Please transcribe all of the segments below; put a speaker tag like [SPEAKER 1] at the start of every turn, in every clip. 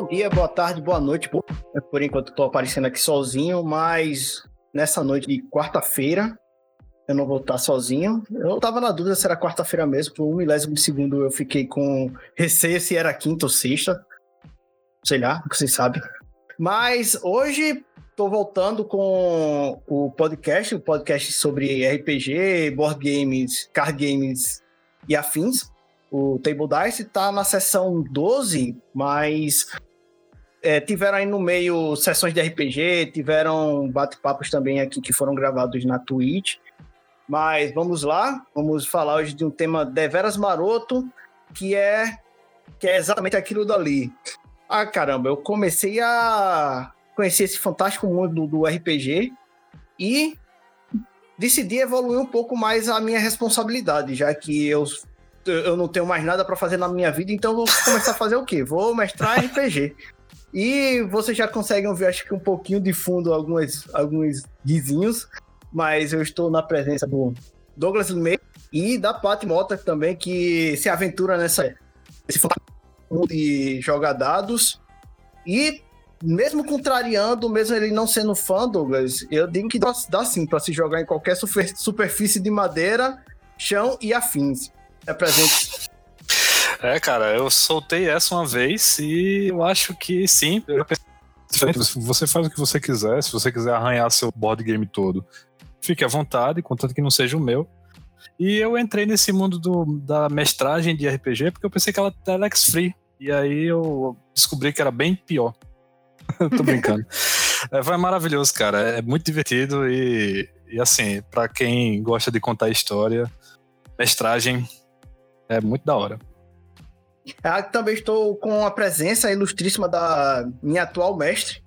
[SPEAKER 1] Bom dia, boa tarde, boa noite. Por enquanto estou aparecendo aqui sozinho, mas nessa noite de quarta-feira eu não vou estar sozinho. Eu estava na dúvida se era quarta-feira mesmo, por um milésimo de segundo eu fiquei com receio se era quinta ou sexta. Sei lá, vocês sabem. Mas hoje estou voltando com o podcast, o podcast sobre RPG, board games, card games e afins. O Table Dice está na sessão 12, mas é, tiveram aí no meio sessões de RPG, tiveram bate-papos também aqui que foram gravados na Twitch. Mas vamos lá, vamos falar hoje de um tema deveras maroto, que é que é exatamente aquilo dali. Ah, caramba, eu comecei a conhecer esse fantástico mundo do, do RPG e decidi evoluir um pouco mais a minha responsabilidade, já que eu eu não tenho mais nada para fazer na minha vida, então vou começar a fazer o quê? Vou mestrar RPG. E vocês já conseguem ouvir, acho que um pouquinho de fundo, alguns, alguns guizinhos, mas eu estou na presença do Douglas Limei e da Pat Mota também, que se aventura nessa esse de jogar dados. E mesmo contrariando, mesmo ele não sendo fã, Douglas, eu digo que dá, dá sim para se jogar em qualquer super, superfície de madeira, chão e afins é presente.
[SPEAKER 2] É, cara, eu soltei essa uma vez e eu acho que sim. Você faz o que você quiser, se você quiser arranhar seu board game todo, fique à vontade, contanto que não seja o meu. E eu entrei nesse mundo do, da mestragem de RPG porque eu pensei que ela era Alex Free. E aí eu descobri que era bem pior. Tô brincando. é, foi maravilhoso, cara. É muito divertido e, e assim, para quem gosta de contar história, mestragem é muito da hora.
[SPEAKER 1] Ah, também estou com a presença ilustríssima da minha atual mestre.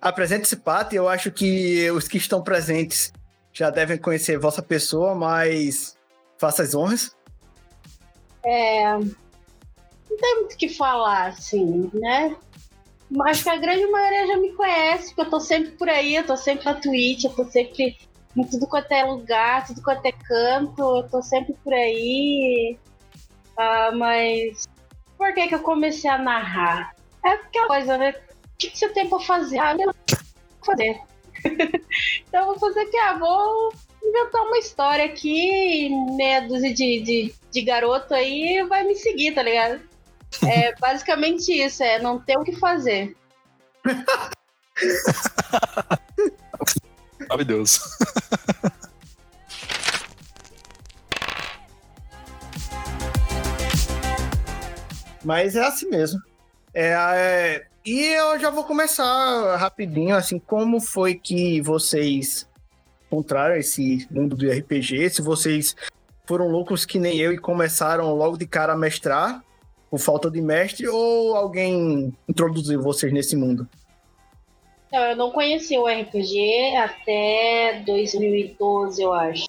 [SPEAKER 1] Apresente-se, Paty. Eu acho que os que estão presentes já devem conhecer vossa pessoa, mas faça as honras.
[SPEAKER 3] É. Não tem muito o que falar, assim, né? Acho que a grande maioria já me conhece, porque eu tô sempre por aí, eu tô sempre na Twitch, eu tô sempre em tudo quanto é lugar, tudo quanto é canto, eu tô sempre por aí. Ah, mas por que que eu comecei a narrar? É porque a coisa, né? O que, que você tem pra fazer? Ah, eu vou fazer. então eu vou fazer aqui, ah, vou inventar uma história aqui, meia dúzia de, de, de garoto aí vai me seguir, tá ligado? É basicamente isso, é não ter o que fazer.
[SPEAKER 2] Maravilhoso.
[SPEAKER 1] Mas é assim mesmo. É, é, e eu já vou começar rapidinho, assim, como foi que vocês encontraram esse mundo do RPG? Se vocês foram loucos que nem eu e começaram logo de cara a mestrar por falta de mestre ou alguém introduziu vocês nesse mundo?
[SPEAKER 3] Não, eu não conheci o RPG até 2012, eu acho.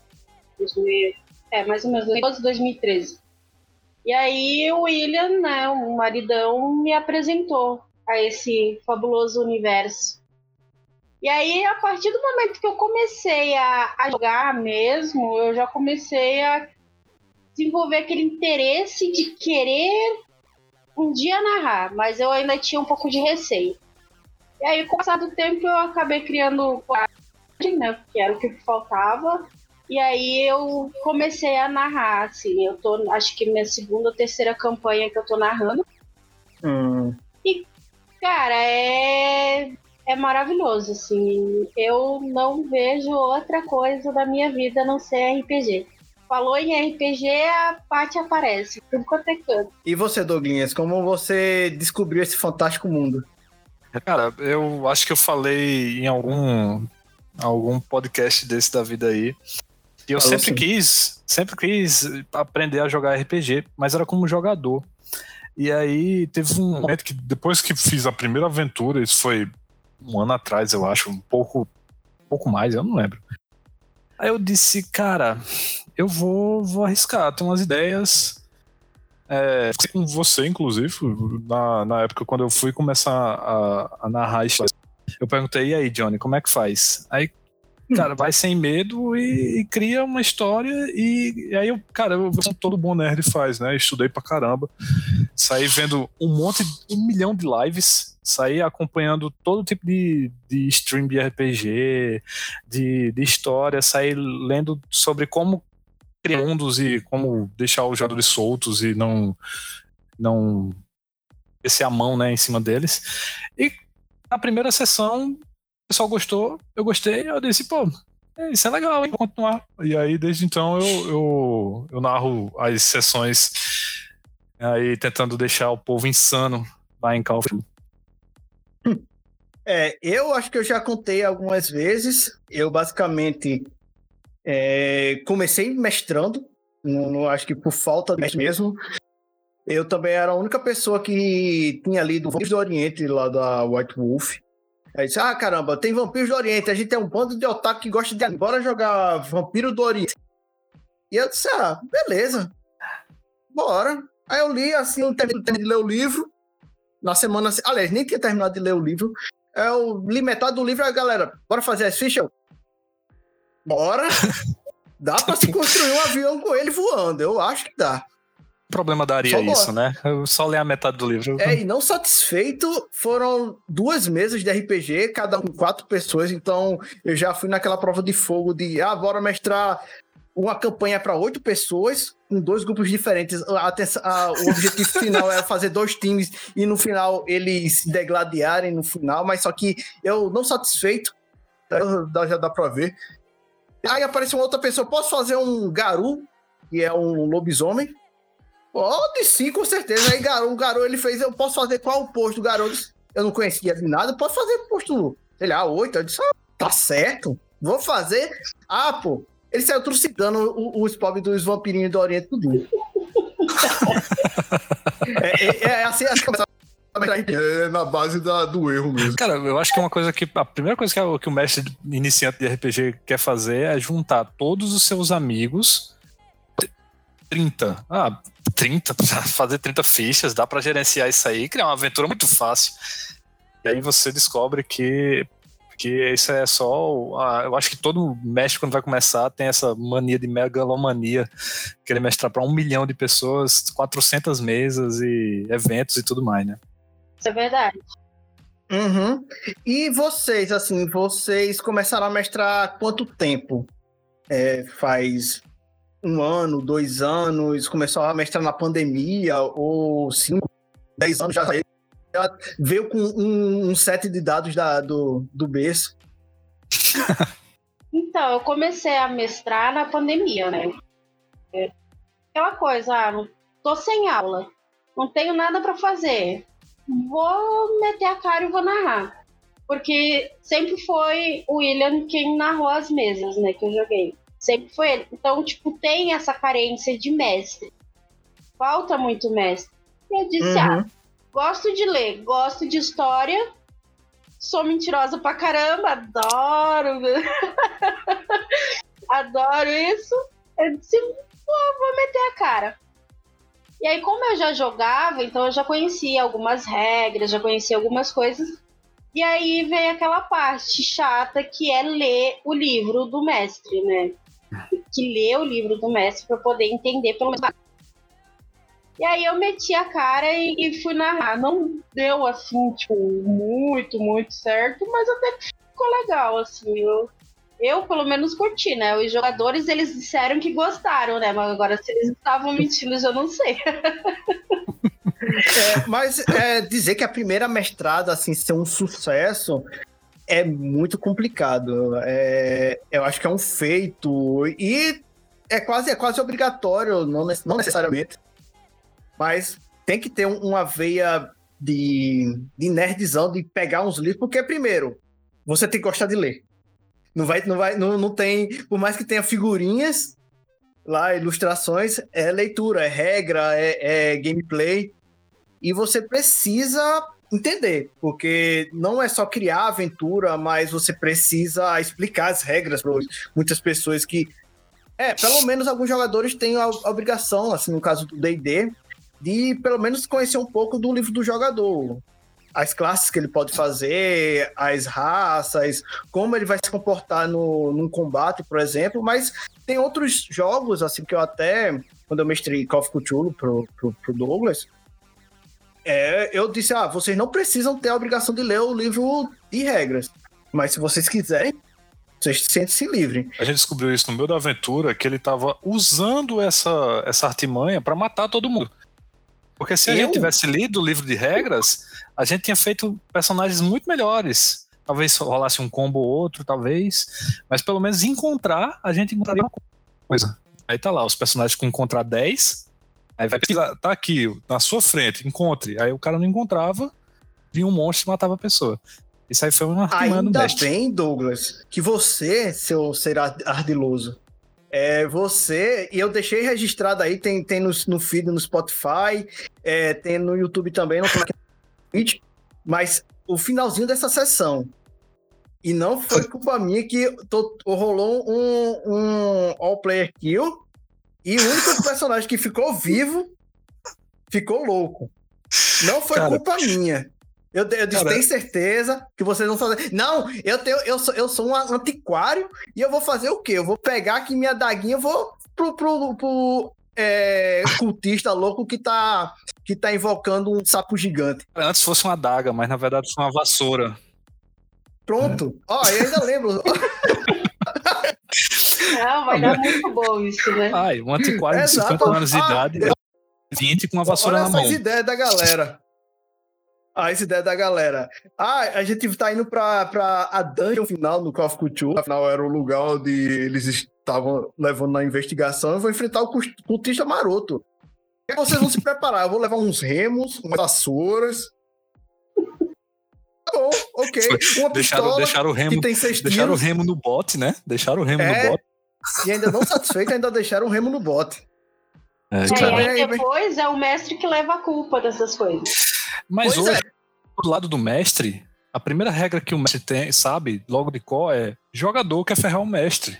[SPEAKER 3] 2000, é, mais ou menos 2012, 2013. E aí o William, né, o maridão, me apresentou a esse fabuloso universo. E aí, a partir do momento que eu comecei a, a jogar mesmo, eu já comecei a desenvolver aquele interesse de querer um dia narrar, mas eu ainda tinha um pouco de receio. E aí, com o passar do tempo, eu acabei criando coragem, né? Que era o que faltava. E aí eu comecei a narrar, assim. Eu tô, acho que minha segunda ou terceira campanha que eu tô narrando.
[SPEAKER 1] Hum.
[SPEAKER 3] E, cara, é, é maravilhoso, assim. Eu não vejo outra coisa da minha vida a não ser RPG. Falou em RPG, a parte aparece. Tudo quanto é canto.
[SPEAKER 1] E você, Douglas, como você descobriu esse fantástico mundo?
[SPEAKER 2] Cara, eu acho que eu falei em algum algum podcast desse da vida aí. E eu Falou sempre sim. quis, sempre quis aprender a jogar RPG, mas era como jogador. E aí teve um momento que depois que fiz a primeira aventura, isso foi um ano atrás, eu acho, um pouco, um pouco mais, eu não lembro. Aí eu disse, cara, eu vou, vou arriscar, tem umas ideias, é, com você, inclusive, na, na época quando eu fui começar a, a narrar histórias. Eu perguntei, e aí, Johnny, como é que faz? Aí cara, vai sem medo e, e cria uma história. E, e, aí, eu, cara, eu, todo bom nerd faz, né? Estudei pra caramba. Saí vendo um monte, um milhão de lives. Saí acompanhando todo tipo de, de stream de RPG, de, de história. Saí lendo sobre como criar mundos e como deixar os jogadores soltos e não. não descer a mão né, em cima deles. E a primeira sessão o pessoal gostou, eu gostei, eu disse, pô, é, isso é legal, hein? Vou continuar. E aí, desde então, eu, eu, eu narro as sessões aí tentando deixar o povo insano lá em of
[SPEAKER 1] É, eu acho que eu já contei algumas vezes. Eu basicamente é, comecei mestrando, não, acho que por falta de mesmo. Eu também era a única pessoa que tinha lido Vampiros do Oriente lá da White Wolf. Aí disse, ah, caramba, tem Vampiros do Oriente, a gente tem um bando de otaku que gosta de bora jogar Vampiro do Oriente. E eu disse, ah, beleza, bora. Aí eu li, assim, eu terminei de ler o livro, na semana, aliás, nem tinha terminado de ler o livro, eu li metade do livro, aí galera, bora fazer as fichas? Bora! Dá pra se construir um avião com ele voando, eu acho que dá
[SPEAKER 2] problema daria isso, né? Eu só ler a metade do livro.
[SPEAKER 1] É, e não satisfeito, foram duas mesas de RPG, cada um com quatro pessoas, então eu já fui naquela prova de fogo de, ah, bora mestrar uma campanha para oito pessoas, com dois grupos diferentes. A, a, o objetivo final era fazer dois times e no final eles se degladiarem no final, mas só que eu não satisfeito, já dá pra ver. Aí apareceu uma outra pessoa, posso fazer um Garu, que é um lobisomem? Pode sim, com certeza. Aí Garou, o Garou ele fez, eu posso fazer qual posto? O Garou eu não conhecia de nada, posso fazer posto, sei lá, oito. Eu disse, ah, tá certo, vou fazer. Ah, pô, ele saiu trucidando os pobres dos vampirinhos do Oriente tudo. é, é, é, assim, assim é na base da, do erro mesmo.
[SPEAKER 2] Cara, eu acho que é uma coisa que. A primeira coisa que, é que o mestre iniciante de RPG quer fazer é juntar todos os seus amigos. 30. Ah, 30, fazer 30 fichas, dá para gerenciar isso aí, criar uma aventura muito fácil. E aí você descobre que que isso é só. eu acho que todo mestre, quando vai começar, tem essa mania de megalomania, querer mestrar para um milhão de pessoas, 400 mesas e eventos e tudo mais, né?
[SPEAKER 3] Isso é verdade.
[SPEAKER 1] Uhum. E vocês, assim, vocês começaram a mestrar há quanto tempo? É, faz um ano, dois anos, começou a mestrar na pandemia, ou cinco, dez anos já, já veio com um, um, set de dados da, do, do berço.
[SPEAKER 3] então, eu comecei a mestrar na pandemia, né? Aquela coisa, ah, tô sem aula, não tenho nada para fazer, vou meter a cara e vou narrar. Porque sempre foi o William quem narrou as mesas, né, que eu joguei. Sempre foi ele. Então, tipo, tem essa carência de mestre. Falta muito mestre. E eu disse, uhum. ah, gosto de ler, gosto de história, sou mentirosa pra caramba, adoro. adoro isso. Eu disse, vou meter a cara. E aí, como eu já jogava, então eu já conhecia algumas regras, já conhecia algumas coisas. E aí vem aquela parte chata que é ler o livro do mestre, né? Que ler o livro do mestre para poder entender pelo menos. E aí eu meti a cara e, e, fui narrar. Não deu assim, tipo, muito, muito certo, mas até ficou legal, assim. Eu, eu pelo menos curti, né? Os jogadores, eles disseram que gostaram, né? Mas agora, se eles estavam mentindo, eu não sei.
[SPEAKER 1] é, mas é, dizer que a primeira mestrada, assim, ser um sucesso, é muito complicado. É, eu acho que é um feito e é quase, é quase obrigatório, não, não necessariamente, mas tem que ter uma veia de, de nerdzão, de pegar uns livros, porque primeiro, você tem que gostar de ler. Não vai, não vai, não, não tem, por mais que tenha figurinhas lá, ilustrações, é leitura, é regra, é, é gameplay. E você precisa entender, porque não é só criar aventura, mas você precisa explicar as regras para muitas pessoas que é, pelo menos alguns jogadores têm a obrigação, assim, no caso do D&D, de pelo menos conhecer um pouco do livro do jogador. as classes que ele pode fazer, as raças, como ele vai se comportar no, num combate, por exemplo, mas tem outros jogos, assim, que eu até, quando eu mestrei Call of Cthulhu pro, pro, pro Douglas, é, eu disse, ah, vocês não precisam ter a obrigação de ler o livro de regras, mas se vocês quiserem, vocês sentem-se livre.
[SPEAKER 2] A gente descobriu isso no meio da aventura, que ele estava usando essa, essa artimanha para matar todo mundo. Porque se a eu? gente tivesse lido o livro de regras, a gente tinha feito personagens muito melhores. Talvez rolasse um combo ou outro, talvez. Mas pelo menos encontrar, a gente encontraria uma coisa. Aí tá lá, os personagens com encontrar 10. Aí vai pesquisar, tá aqui, na sua frente, encontre. Aí o cara não encontrava, vinha um monstro e matava a pessoa. Isso aí foi uma
[SPEAKER 1] Ainda bem, Douglas, que você, seu ser ardiloso, é, você, e eu deixei registrado aí, tem, tem no, no feed no Spotify, é, tem no YouTube também, não Twitch, mas o finalzinho dessa sessão. E não foi culpa minha que tô, rolou um, um all-player kill e o único personagem que ficou vivo ficou louco. Não foi Cara, culpa minha. Eu, eu disse, tem certeza que vocês vão fazer. Não, eu, tenho, eu, sou, eu sou um antiquário e eu vou fazer o quê? Eu vou pegar aqui minha daguinha, vou pro, pro, pro é, cultista louco que tá, que tá invocando um sapo gigante.
[SPEAKER 2] Antes fosse uma adaga, mas na verdade foi uma vassoura.
[SPEAKER 1] Pronto. Ó, oh, eu ainda lembro.
[SPEAKER 3] Não, vai dar muito bom isso, né?
[SPEAKER 2] Ai, um antiquário de 50 anos de ah, idade, 20 com uma vassoura
[SPEAKER 1] Olha
[SPEAKER 2] na mão.
[SPEAKER 1] Olha essas ideias da galera. Ah, essa ideia da galera. Ah, a gente tá indo pra, pra a dungeon final no Call of Cthulhu. Afinal, era o lugar onde eles estavam levando na investigação. Eu vou enfrentar o cultista maroto. Vocês vão se preparar. Eu vou levar uns remos, umas vassouras. Tá bom, ok.
[SPEAKER 2] Uma deixaram, deixaram o remo, que tem seis Deixaram tiros. o remo no bote, né? Deixaram o remo é, no bote.
[SPEAKER 1] E ainda não satisfeito, ainda deixaram o remo no bote.
[SPEAKER 3] É, é, e depois é o mestre que leva a culpa dessas coisas.
[SPEAKER 2] Mas pois hoje, é. do lado do mestre, a primeira regra que o mestre tem, sabe, logo de qual é jogador quer ferrar o mestre.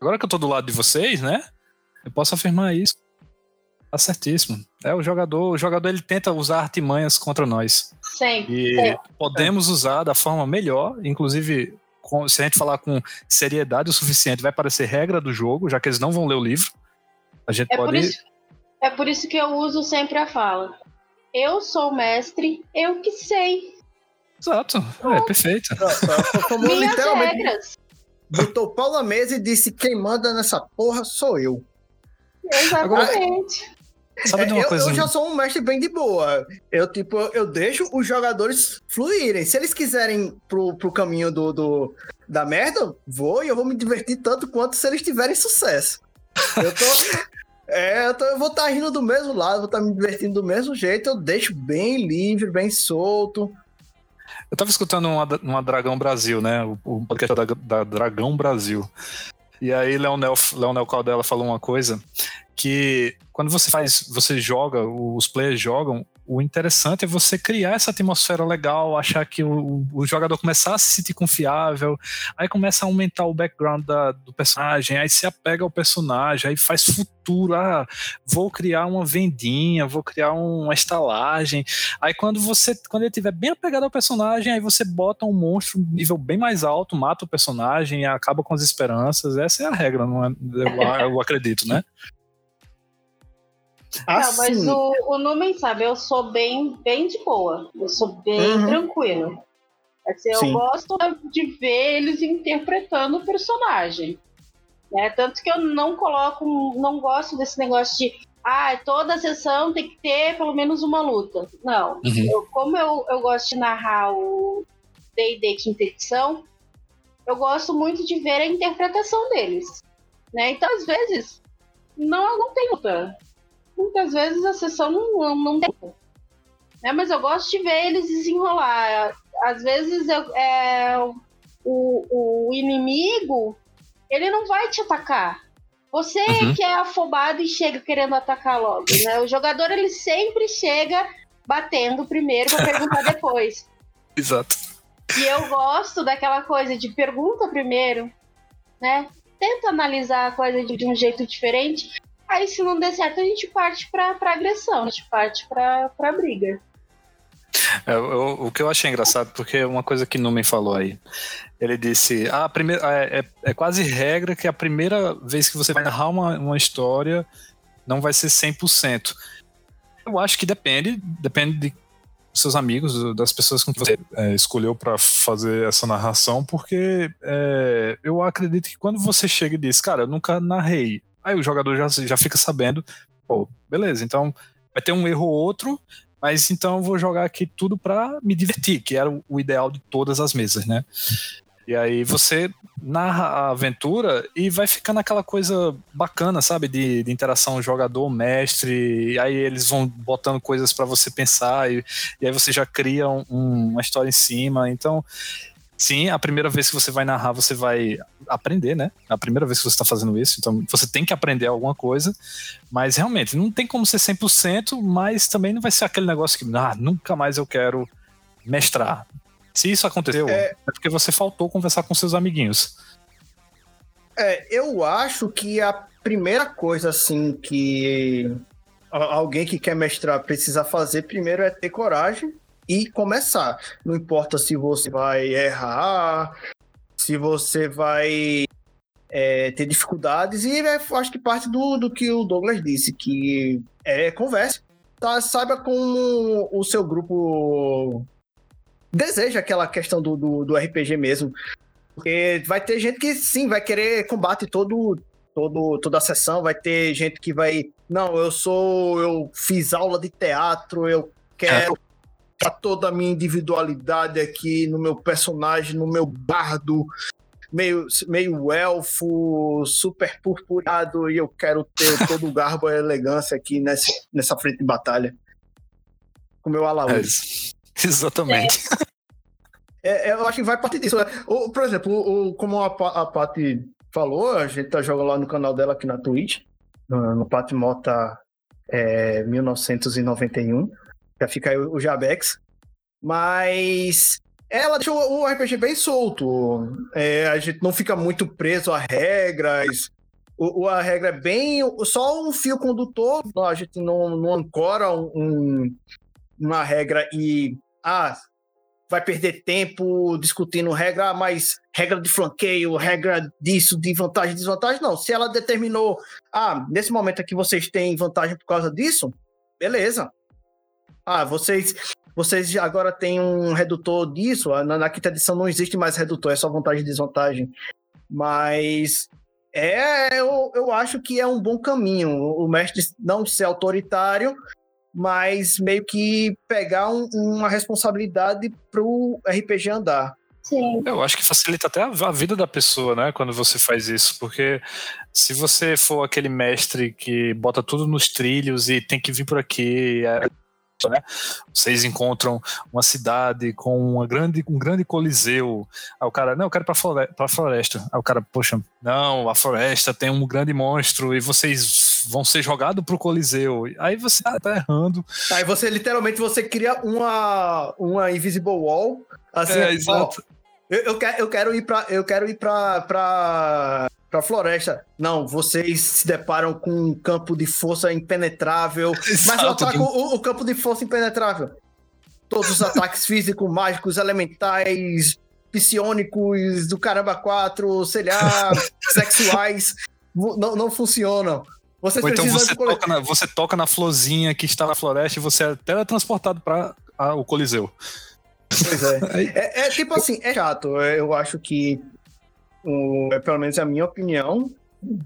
[SPEAKER 2] Agora que eu tô do lado de vocês, né? Eu posso afirmar isso. Tá certíssimo. É o jogador, o jogador ele tenta usar artimanhas contra nós.
[SPEAKER 3] Sim.
[SPEAKER 2] E
[SPEAKER 3] Sim.
[SPEAKER 2] podemos usar da forma melhor, inclusive com, se a gente falar com seriedade o suficiente, vai parecer regra do jogo, já que eles não vão ler o livro. A gente
[SPEAKER 3] é
[SPEAKER 2] pode.
[SPEAKER 3] Por isso, é por isso que eu uso sempre a fala. Eu sou mestre, eu que sei.
[SPEAKER 2] Exato, é perfeito.
[SPEAKER 1] Tomou literalmente. Regras. Botou o pau na mesa e disse: quem manda nessa porra sou eu.
[SPEAKER 3] Exatamente.
[SPEAKER 1] Agora, Sabe de uma eu, coisa... eu já sou um mestre bem de boa. Eu, tipo, eu deixo os jogadores fluírem. Se eles quiserem pro, pro caminho do, do, da merda, vou e eu vou me divertir tanto quanto se eles tiverem sucesso. Eu tô, é, eu, tô, eu vou estar tá rindo do mesmo lado, vou estar tá me divertindo do mesmo jeito, eu deixo bem livre, bem solto.
[SPEAKER 2] Eu tava escutando uma, uma Dragão Brasil, né? O, o podcast da, da Dragão Brasil. E aí Leonel, Leonel Caldela falou uma coisa que quando você faz, você joga, os players jogam, o interessante é você criar essa atmosfera legal, achar que o, o jogador começar a se sentir confiável, aí começa a aumentar o background da, do personagem, aí se apega ao personagem, aí faz futuro, ah, vou criar uma vendinha, vou criar uma estalagem. Aí quando você, quando ele estiver bem apegado ao personagem, aí você bota um monstro nível bem mais alto, mata o personagem, acaba com as esperanças. Essa é a regra, não é? eu, eu acredito, né?
[SPEAKER 3] Assim. Não, mas o, o Numen sabe, eu sou bem, bem de boa. Eu sou bem uhum. tranquilo. Assim, eu gosto de ver eles interpretando o personagem. Né? Tanto que eu não coloco, não gosto desse negócio de ah, toda sessão tem que ter pelo menos uma luta. Não. Uhum. Eu, como eu, eu gosto de narrar o D&D quinta edição, eu gosto muito de ver a interpretação deles. Né? Então, às vezes, não, não tem luta muitas vezes a sessão não, não, não tem. Né? Mas eu gosto de ver eles desenrolar. Às vezes eu, é, o, o inimigo ele não vai te atacar. Você uhum. que é afobado e chega querendo atacar logo, né? O jogador ele sempre chega batendo primeiro para perguntar depois.
[SPEAKER 2] Exato.
[SPEAKER 3] E eu gosto daquela coisa de pergunta primeiro, né? Tenta analisar a coisa de, de um jeito diferente Aí, se não der certo, a gente parte pra, pra agressão, a gente parte pra, pra briga.
[SPEAKER 2] É, o, o, que eu achei engraçado, porque uma coisa que Numen falou aí. Ele disse: ah, a primeira, é, é, é, quase regra que a primeira vez que você vai narrar uma, uma história não vai ser 100%. Eu acho que depende, depende de seus amigos, das pessoas com que você é, escolheu para fazer essa narração, porque é, eu acredito que quando você chega e diz, cara, eu nunca narrei, aí o jogador já, já fica sabendo, pô, beleza, então vai ter um erro ou outro, mas então eu vou jogar aqui tudo para me divertir, que era o ideal de todas as mesas, né? E aí você narra a aventura e vai ficando aquela coisa bacana, sabe? De, de interação jogador-mestre, e aí eles vão botando coisas para você pensar, e, e, aí você já cria um, uma história em cima. Então, sim, a primeira vez que você vai narrar, você vai aprender, né? A primeira vez que você está fazendo isso, então você tem que aprender alguma coisa, mas realmente não tem como ser 100%, mas também não vai ser aquele negócio que, ah, nunca mais eu quero mestrar. Se isso aconteceu, é... é porque você faltou conversar com seus amiguinhos.
[SPEAKER 1] É, eu acho que a primeira coisa, assim, que alguém que quer mestrar precisa fazer primeiro é ter coragem e começar. Não importa se você vai errar, se você vai é, ter dificuldades, e é, acho que parte do, do que o Douglas disse, que é conversa. Tá, saiba como o seu grupo deseja aquela questão do, do, do, RPG mesmo. Porque vai ter gente que sim, vai querer combate todo, todo, toda a sessão, vai ter gente que vai. Não, eu sou. Eu fiz aula de teatro, eu quero é. toda a minha individualidade aqui no meu personagem, no meu bardo. Meio, meio elfo, super purpurado, e eu quero ter todo o garbo e elegância aqui nessa, nessa frente de batalha. Com o meu alaúde. É
[SPEAKER 2] Exatamente.
[SPEAKER 1] É, é, eu acho que vai partir disso. Né? O, por exemplo, o, como a, a Paty falou, a gente tá jogando lá no canal dela aqui na Twitch, no, no Paty Mota é, 1991. Já fica aí o, Jabex. Mas ela deixou o RPG bem solto. É, a gente não fica muito preso a regras. O, a regra é bem. Só um fio condutor. A gente não, não ancora um, uma regra e ah, vai perder tempo discutindo regra, ah, mas regra de flanqueio, regra disso, de vantagem desvantagem, não. Se ela determinou, ah, nesse momento aqui vocês têm vantagem por causa disso, beleza. Ah, vocês vocês agora têm um redutor disso, ah, na, na quinta edição não existe mais redutor, é só vantagem e desvantagem. Mas é, eu, eu acho que é um bom caminho. O mestre não ser autoritário, mas meio que pegar um, uma responsabilidade pro RPG andar.
[SPEAKER 3] Sim.
[SPEAKER 2] Eu acho que facilita até a vida da pessoa, né? Quando você faz isso, porque se você for aquele mestre que bota tudo nos trilhos e tem que vir por aqui, é, né? Vocês encontram uma cidade com uma grande, um grande coliseu. Aí o cara, não, eu quero ir pra floresta, pra floresta. Aí o cara, poxa, não, a floresta tem um grande monstro e vocês vão ser jogados pro Coliseu. Aí você tá, tá errando.
[SPEAKER 1] Aí você, literalmente, você cria uma, uma invisible wall. Assim,
[SPEAKER 2] é, exato.
[SPEAKER 1] Ó, eu, eu, quero, eu quero ir pra. Eu quero ir pra, pra, pra floresta. Não, vocês se deparam com um campo de força impenetrável. Mas eu ataco o, o campo de força impenetrável. Todos os ataques físicos, mágicos, elementais, psionicos, do caramba 4, sei lá, sexuais, não, não funcionam.
[SPEAKER 2] Vocês Ou então você toca, na, você toca na florzinha que está na floresta e você é teletransportado para o Coliseu.
[SPEAKER 1] Pois é. é. é. tipo assim, é chato. Eu acho que, um, é, pelo menos é a minha opinião,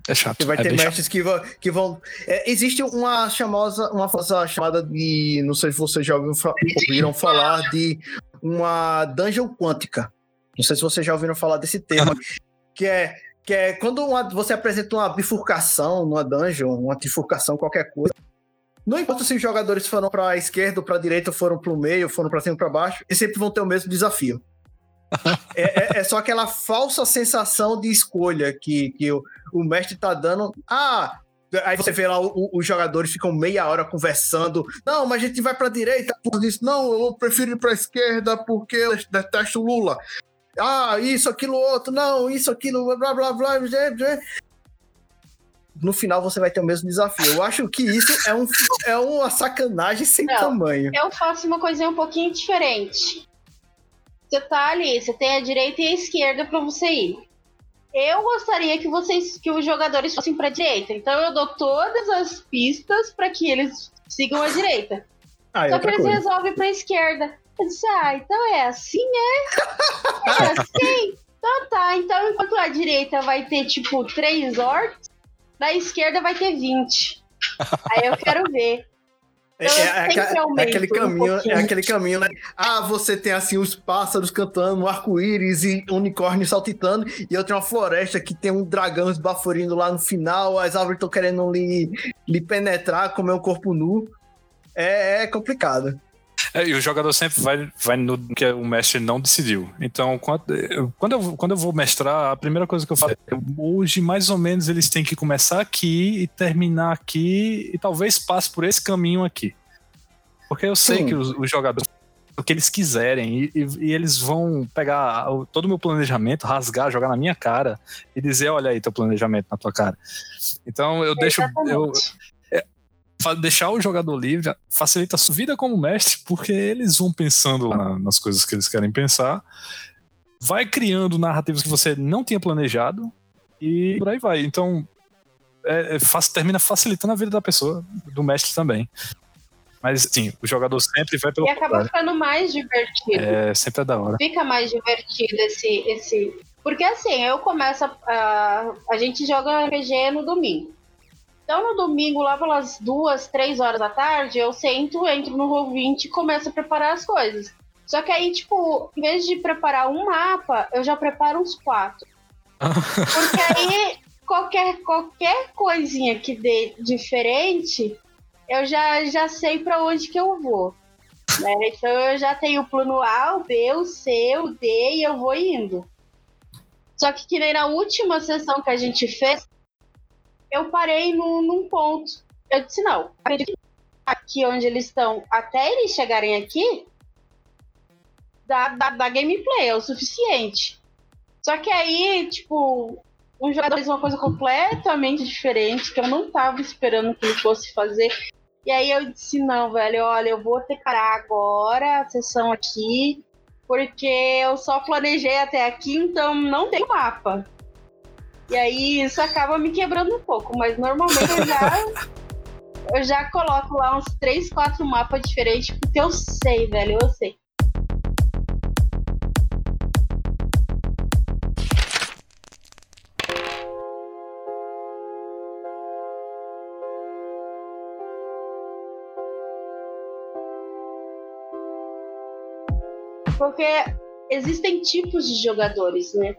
[SPEAKER 2] é chato.
[SPEAKER 1] Que vai
[SPEAKER 2] é
[SPEAKER 1] ter mestres que vão. Que vão é, existe uma famosa, uma famosa chamada de. Não sei se vocês já ouviram, ouviram falar de uma dungeon quântica. Não sei se vocês já ouviram falar desse termo. que é que é quando uma, você apresenta uma bifurcação numa dungeon, uma bifurcação, qualquer coisa. Não importa se os jogadores foram para a esquerda ou para a direita, foram para o meio, foram para cima ou para baixo, eles sempre vão ter o mesmo desafio. é, é, é, só aquela falsa sensação de escolha que, que o, o mestre tá dando. Ah, Aí você vê lá o, os jogadores ficam meia hora conversando. Não, mas a gente vai pra direita por isso. Não, eu prefiro ir pra esquerda porque eu detesto Lula ah, isso, aquilo, outro, não, isso, aquilo, blá, blá, blá, blá, blá. No final você vai ter o mesmo desafio. Eu acho que isso é, um, é uma sacanagem sem
[SPEAKER 3] Não,
[SPEAKER 1] tamanho.
[SPEAKER 3] Eu faço uma coisinha um pouquinho diferente. Você tá ali, você tem a direita e a esquerda pra você ir. Eu gostaria que vocês, que os jogadores fossem pra direita. Então eu dou todas as pistas pra que eles sigam a direita.
[SPEAKER 1] Ah, é
[SPEAKER 3] Só que eles
[SPEAKER 1] coisa.
[SPEAKER 3] resolvem pra esquerda. Eu disse, ah, então é assim, é? É assim? Então tá, então enquanto a direita vai ter, tipo, três orcs, da esquerda vai ter 20. Aí eu quero ver.
[SPEAKER 1] É,
[SPEAKER 3] Eu
[SPEAKER 1] é, é,
[SPEAKER 3] aumento
[SPEAKER 1] aquele
[SPEAKER 3] um
[SPEAKER 1] caminho, é
[SPEAKER 3] pouquinho.
[SPEAKER 1] aquele caminho, né? Ah, você tem assim os pássaros cantando, um arco-íris e unicórnio saltitando, e eu tenho uma floresta que tem um dragão esbaforindo lá no final, as árvores estão querendo lhe, lhe penetrar, comer um corpo nu. É, é complicado.
[SPEAKER 2] É, e o jogador sempre vai, vai no que o mestre não decidiu. Então, quando eu, quando eu, vou mestrar, a primeira coisa que eu falo é hoje, mais ou menos, eles têm que começar aqui e terminar aqui, e talvez passe por esse caminho aqui. Porque eu sei
[SPEAKER 1] Sim.
[SPEAKER 2] que os, os jogadores o que eles quiserem e, e- e eles vão pegar o- todo o meu planejamento, rasgar, jogar na minha cara e dizer, olha aí teu planejamento na tua cara. Então eu deixo eu, deixar o jogador livre facilita a sua vida como mestre, porque eles vão pensando na- nas coisas que eles querem pensar, vai criando narrativas que você não tinha planejado e por aí vai. Então, é, é fac- termina facilitando a vida da pessoa, do mestre também. Mas, sim, o jogador sempre vai pelo
[SPEAKER 3] E acaba ficando mais divertido.
[SPEAKER 2] É, sempre é da hora.
[SPEAKER 3] Fica mais divertido esse. esse... Porque assim, eu começo a. A, a gente joga RPG no domingo. Então no domingo, lá pelas duas, três horas da tarde, eu sento, entro no Roll20 e começo a preparar as coisas. Só que aí, tipo, em vez de preparar um mapa, eu já preparo uns quatro. Porque aí qualquer, qualquer coisinha que dê diferente, eu já, já sei pra onde que eu vou. né? Então eu já tenho o plano A, o B, o C, o D e eu vou indo. Só que que nem na última sessão que a gente fez, eu parei num, num ponto. Eu disse, não, aqui onde eles estão, até eles chegarem aqui, dá, dá, dá gameplay, é o suficiente. Só que aí, tipo, um jogador fez uma coisa completamente diferente, que eu não tava esperando que ele fosse fazer. E aí eu disse, não, velho, olha, eu vou ter que parar agora a sessão aqui, porque eu só planejei até aqui, então não tem mapa. E aí isso acaba me quebrando um pouco, mas normalmente eu já, eu já coloco lá uns 3, 4 mapas diferentes, porque eu sei, velho, eu sei. Porque existem tipos de jogadores, né?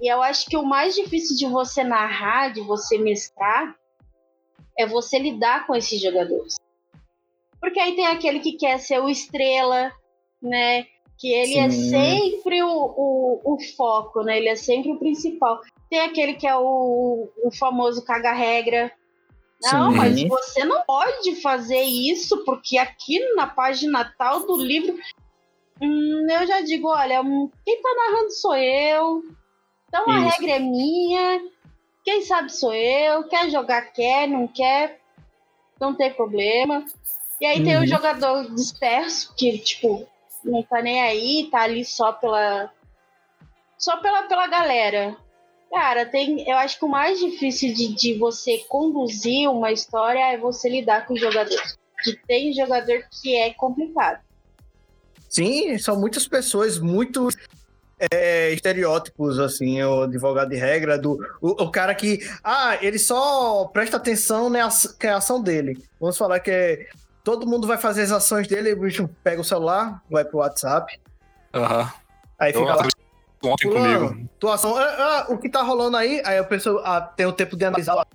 [SPEAKER 3] E eu acho que o mais difícil de você narrar, de você mestrar, é você lidar com esses jogadores. Porque aí tem aquele que quer ser o estrela, né? Que ele é
[SPEAKER 1] Sim.
[SPEAKER 3] sempre o, o, o foco, né? Ele é sempre o principal. Tem aquele que é o, o famoso caga-regra. Não,
[SPEAKER 1] Sim.
[SPEAKER 3] mas você não pode fazer isso, porque aqui na página tal do livro Hum, eu já digo, olha, hum, quem tá narrando sou eu. Então a
[SPEAKER 1] Isso.
[SPEAKER 3] regra é minha. Quem sabe sou eu. Quer jogar, quer, não quer. Não tem problema. E aí tem o
[SPEAKER 1] Uhum.
[SPEAKER 3] jogador disperso, que, tipo, não tá nem aí, tá ali só pela. Só pela, pela galera. Cara, tem. Eu acho que o mais difícil de, de você conduzir uma história é você lidar com os jogadores. Que tem jogador que é complicado.
[SPEAKER 1] Sim, são muitas pessoas, muitos é, estereótipos, assim, o advogado de regra, do o, o cara que, ah, ele só presta atenção na é a ação dele. Vamos falar que é, todo mundo vai fazer as ações dele, o bicho pega o celular, vai pro WhatsApp,
[SPEAKER 2] Aham.
[SPEAKER 1] aí
[SPEAKER 2] Eu
[SPEAKER 1] fica lá,
[SPEAKER 2] Ontem
[SPEAKER 1] fulano,
[SPEAKER 2] comigo.
[SPEAKER 1] tua ação, ah, ah, o que tá rolando aí? Aí a pessoa ah, tem o tempo de analisar a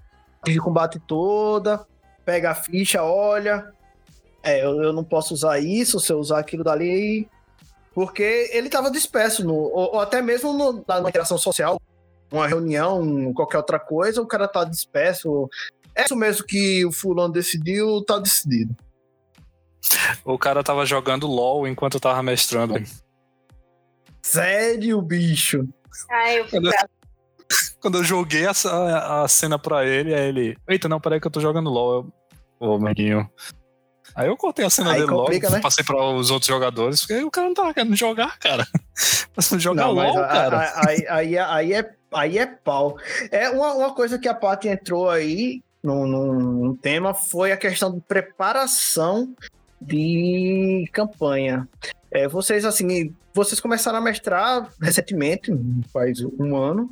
[SPEAKER 1] de combate toda, pega a ficha, olha, é, eu, eu não posso usar isso, se eu usar aquilo dali, porque ele tava disperso, no, ou, ou até mesmo no, na interação social, uma reunião, qualquer outra coisa, o cara tá disperso. É isso mesmo que o fulano decidiu, tá decidido.
[SPEAKER 2] O cara tava jogando LOL enquanto eu tava mestrando.
[SPEAKER 1] Sério, bicho?
[SPEAKER 3] Ah, eu fico
[SPEAKER 2] Olha- Quando eu joguei a, a cena pra ele, aí ele. Eita, não, peraí que eu tô jogando LOL. Ô, amiguinho. Aí eu cortei a cena
[SPEAKER 1] Aí
[SPEAKER 2] dele
[SPEAKER 1] complica,
[SPEAKER 2] logo,
[SPEAKER 1] né?
[SPEAKER 2] passei para os outros jogadores, porque o cara não tava querendo jogar, cara. Mas não jogar
[SPEAKER 1] Não,
[SPEAKER 2] LOL, cara.
[SPEAKER 1] aí, aí, aí, é, aí é pau. É uma, uma coisa que a Paty entrou aí num, num, num tema foi a questão de preparação de campanha. É, vocês, assim, vocês começaram a mestrar recentemente, faz um ano.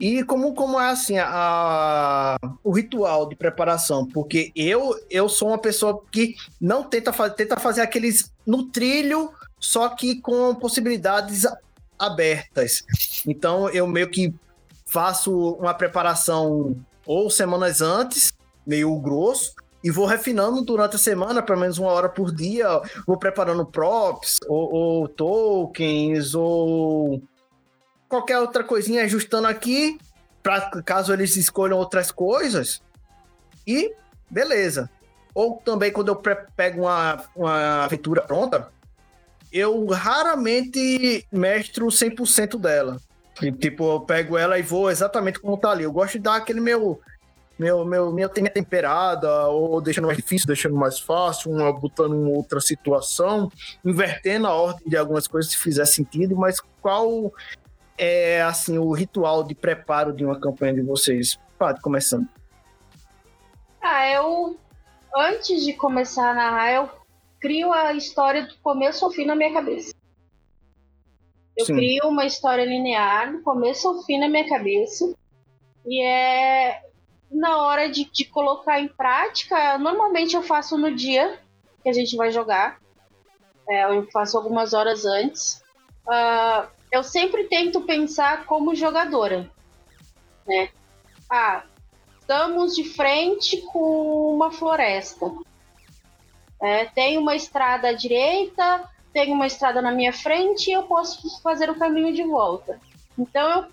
[SPEAKER 1] E como, como é assim a, o ritual de preparação? Porque eu eu sou uma pessoa que não tenta, fa tenta fazer aqueles no trilho, só que com possibilidades abertas. Então eu meio que faço uma preparação ou semanas antes, meio grosso, e vou refinando durante a semana, pelo menos uma hora por dia. Vou preparando props, ou, ou tokens, ou qualquer outra coisinha ajustando aqui, para caso eles escolham outras coisas. E beleza. Ou também quando eu pego uma, uma aventura pronta, eu raramente mestro 100% dela. Tipo, eu pego ela e vou exatamente como tá ali. Eu gosto de dar aquele meu. Meu, meu, minha temperada, ou deixando mais difícil, deixando mais fácil, uma botando em outra situação, invertendo a ordem de algumas coisas se fizer sentido, mas qual é assim o ritual de preparo de uma campanha de vocês? Pode, começando.
[SPEAKER 3] Ah, eu. Antes de começar a narrar, eu crio a história do começo ao fim na minha cabeça. Eu
[SPEAKER 1] Sim.
[SPEAKER 3] crio uma história linear, do começo ao fim na minha cabeça. E é. Na hora de, de colocar em prática, normalmente eu faço no dia que a gente vai jogar. É, eu faço algumas horas antes. Ah, eu sempre tento pensar como jogadora. Né? Ah, estamos de frente com uma floresta. É, tem uma estrada à direita, tem uma estrada na minha frente e eu posso fazer o caminho de volta. Então eu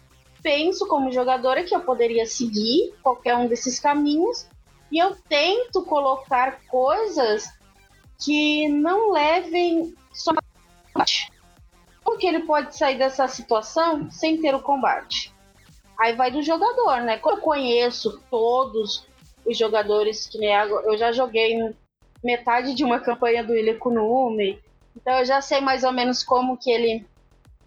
[SPEAKER 3] penso como jogadora que eu poderia seguir qualquer um desses caminhos e eu tento colocar coisas que não levem só. Como que ele pode sair dessa situação sem ter o combate? Aí vai do jogador, né? Eu conheço todos os jogadores que agora, eu já joguei metade de uma campanha do Ilha Kunume, então eu já sei mais ou menos como que ele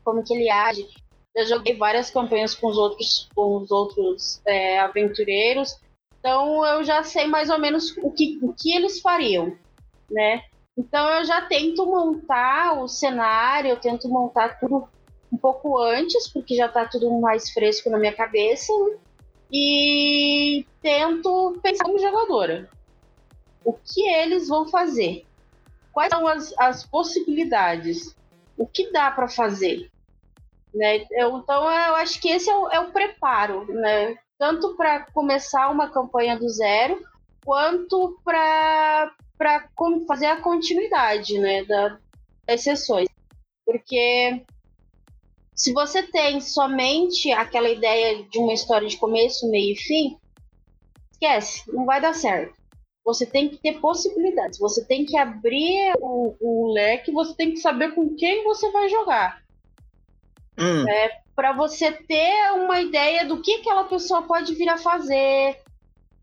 [SPEAKER 3] como que ele age. Eu joguei várias campanhas com os outros com os outros é, aventureiros, então eu já sei mais ou menos o que, o que eles fariam, né? Então eu já tento montar o cenário, eu tento montar tudo um pouco antes, porque já tá tudo mais fresco na minha cabeça. né? E tento pensar como jogadora. O que eles vão fazer? Quais são as, as possibilidades? O que dá para fazer? Né? Eu- então eu acho que esse é o, é o preparo, né? Tanto para começar uma campanha do zero, quanto para fazer a continuidade, né, da, das sessões. Porque se você tem somente aquela ideia de uma história de começo, meio e fim, esquece, não vai dar certo. Você tem que ter possibilidades, você tem que abrir o, o leque, você tem que saber com quem você vai jogar.
[SPEAKER 1] Hum,
[SPEAKER 3] Para você ter uma ideia do que aquela pessoa pode vir a fazer.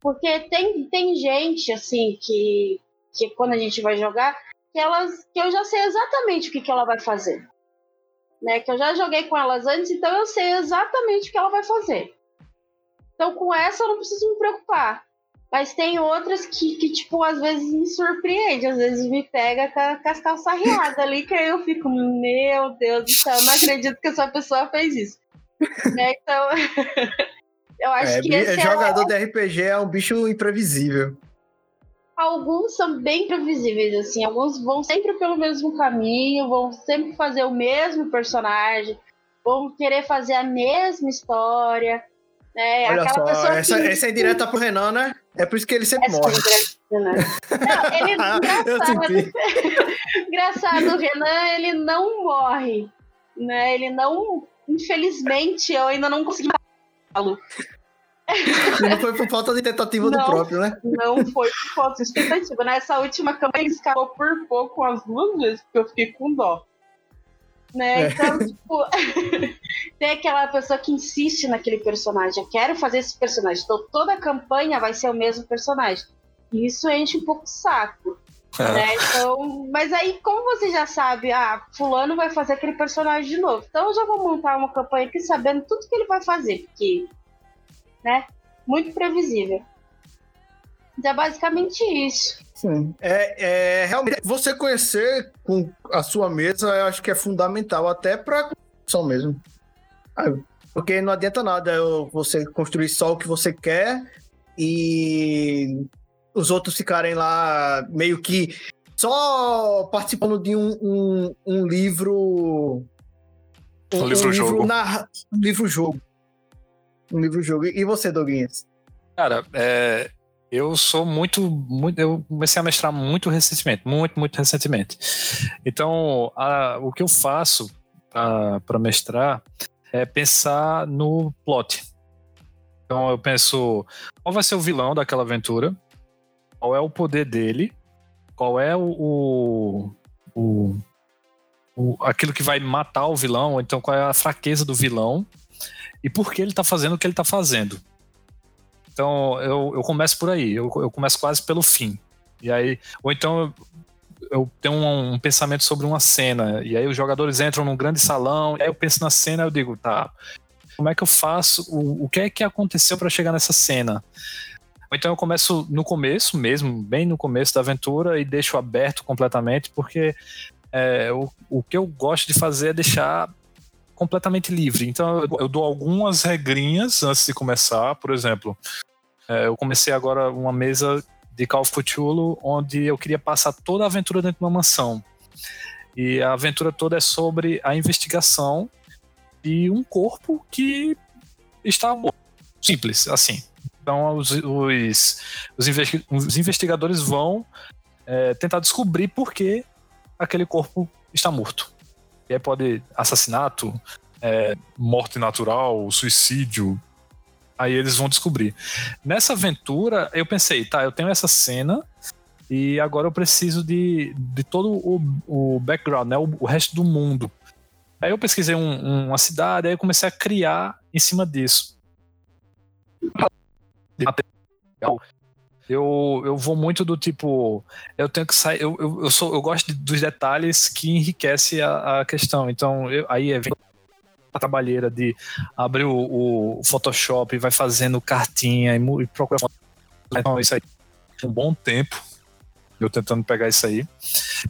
[SPEAKER 3] Porque tem, tem gente, assim, que, que quando a gente vai jogar, que, elas, que eu já sei exatamente o que, que ela vai fazer. Né? Que eu já joguei com elas antes, então eu sei exatamente o que ela vai fazer. Então com essa eu não preciso me preocupar. Mas tem outras que, que tipo, às vezes me surpreende, às vezes me pega com, com as calças arriadas ali, que aí eu fico, meu Deus do céu, não acredito que essa pessoa fez isso. Né? Então, eu acho
[SPEAKER 1] é,
[SPEAKER 3] que esse é
[SPEAKER 1] jogador de RPG é um bicho imprevisível.
[SPEAKER 3] alguns são bem previsíveis, assim, alguns vão sempre pelo mesmo caminho, vão sempre fazer o mesmo personagem, vão querer fazer a mesma história, né?
[SPEAKER 1] Olha
[SPEAKER 3] Aquela
[SPEAKER 1] só,
[SPEAKER 3] pessoa
[SPEAKER 1] essa,
[SPEAKER 3] que...
[SPEAKER 1] essa é indireta pro Renan, né? É por isso que ele sempre
[SPEAKER 3] Essa
[SPEAKER 1] morre.
[SPEAKER 3] né? Não, ele engraçado,
[SPEAKER 1] senti.
[SPEAKER 3] engraçado, o Renan, ele não morre, né? Ele não, infelizmente, eu ainda não consegui
[SPEAKER 1] não foi por falta de tentativa do
[SPEAKER 3] Não.
[SPEAKER 1] próprio, né?
[SPEAKER 3] Não foi por falta de expectativa. Nessa última campanha ele escapou por pouco as duas vezes, porque eu fiquei com dó. Né? É. Então, tipo, tem aquela pessoa que insiste naquele personagem. Eu quero fazer esse personagem. Então toda a campanha vai ser o mesmo personagem. E isso enche um pouco o saco. É. Né? Então, mas aí, como você já sabe, ah, fulano vai fazer aquele personagem de novo. Então eu já vou montar uma campanha aqui sabendo tudo que ele vai fazer, porque, né? Muito previsível. Então é basicamente isso.
[SPEAKER 1] Sim. É, é, realmente, você conhecer com a sua mesa, eu acho que é fundamental, até para construção mesmo. Ah, porque não adianta nada você construir só o que você quer e os outros ficarem lá meio que só participando de um, um, um livro.
[SPEAKER 2] Um, um livro-jogo.
[SPEAKER 1] Um livro-jogo. Um livro-jogo. E você, Doguinhas?
[SPEAKER 2] Cara, é, eu sou muito, muito. Eu comecei a mestrar muito recentemente, muito, muito recentemente. Então, a, o que eu faço para mestrar é pensar no plot. Então, eu penso qual vai ser o vilão daquela aventura, qual é o poder dele, qual é o, o, o, aquilo que vai matar o vilão, ou então qual é a fraqueza do vilão e por que ele está fazendo o que ele está fazendo. Então eu, eu começo por aí, eu, eu começo quase pelo fim. E aí, ou então eu, eu tenho um, um, pensamento sobre uma cena, e aí os jogadores entram num grande salão, e aí eu penso na cena eu digo, tá, como é que eu faço? O, o que é que aconteceu para chegar nessa cena? Então eu começo no começo mesmo, bem no começo da aventura, e deixo aberto completamente, porque é, o, o que eu gosto de fazer é deixar completamente livre. Então eu, eu dou algumas regrinhas antes de começar, por exemplo, é, eu comecei agora uma mesa de Call of Cthulhu onde eu queria passar toda a aventura dentro de uma mansão. E a aventura toda é sobre a investigação de um corpo que está morto. Simples, assim. Então os, os, os, os investigadores vão é, tentar descobrir por que aquele corpo está morto. E aí pode assassinato, é, morte natural, suicídio. Aí eles vão descobrir. Nessa aventura, eu pensei, tá, eu tenho essa cena e agora eu preciso de, de todo o, o background, né, o, o resto do mundo. Aí eu pesquisei um, uma cidade, aí eu comecei a criar em cima disso. Eu, eu vou muito do tipo, eu tenho que sair, eu, eu, eu, sou, eu gosto dos detalhes que enriquece a, a questão. Então, eu, aí é a trabalheira de abrir o, o Photoshop, vai fazendo cartinha e, e procurar. Então, isso aí um bom tempo eu tentando pegar isso aí.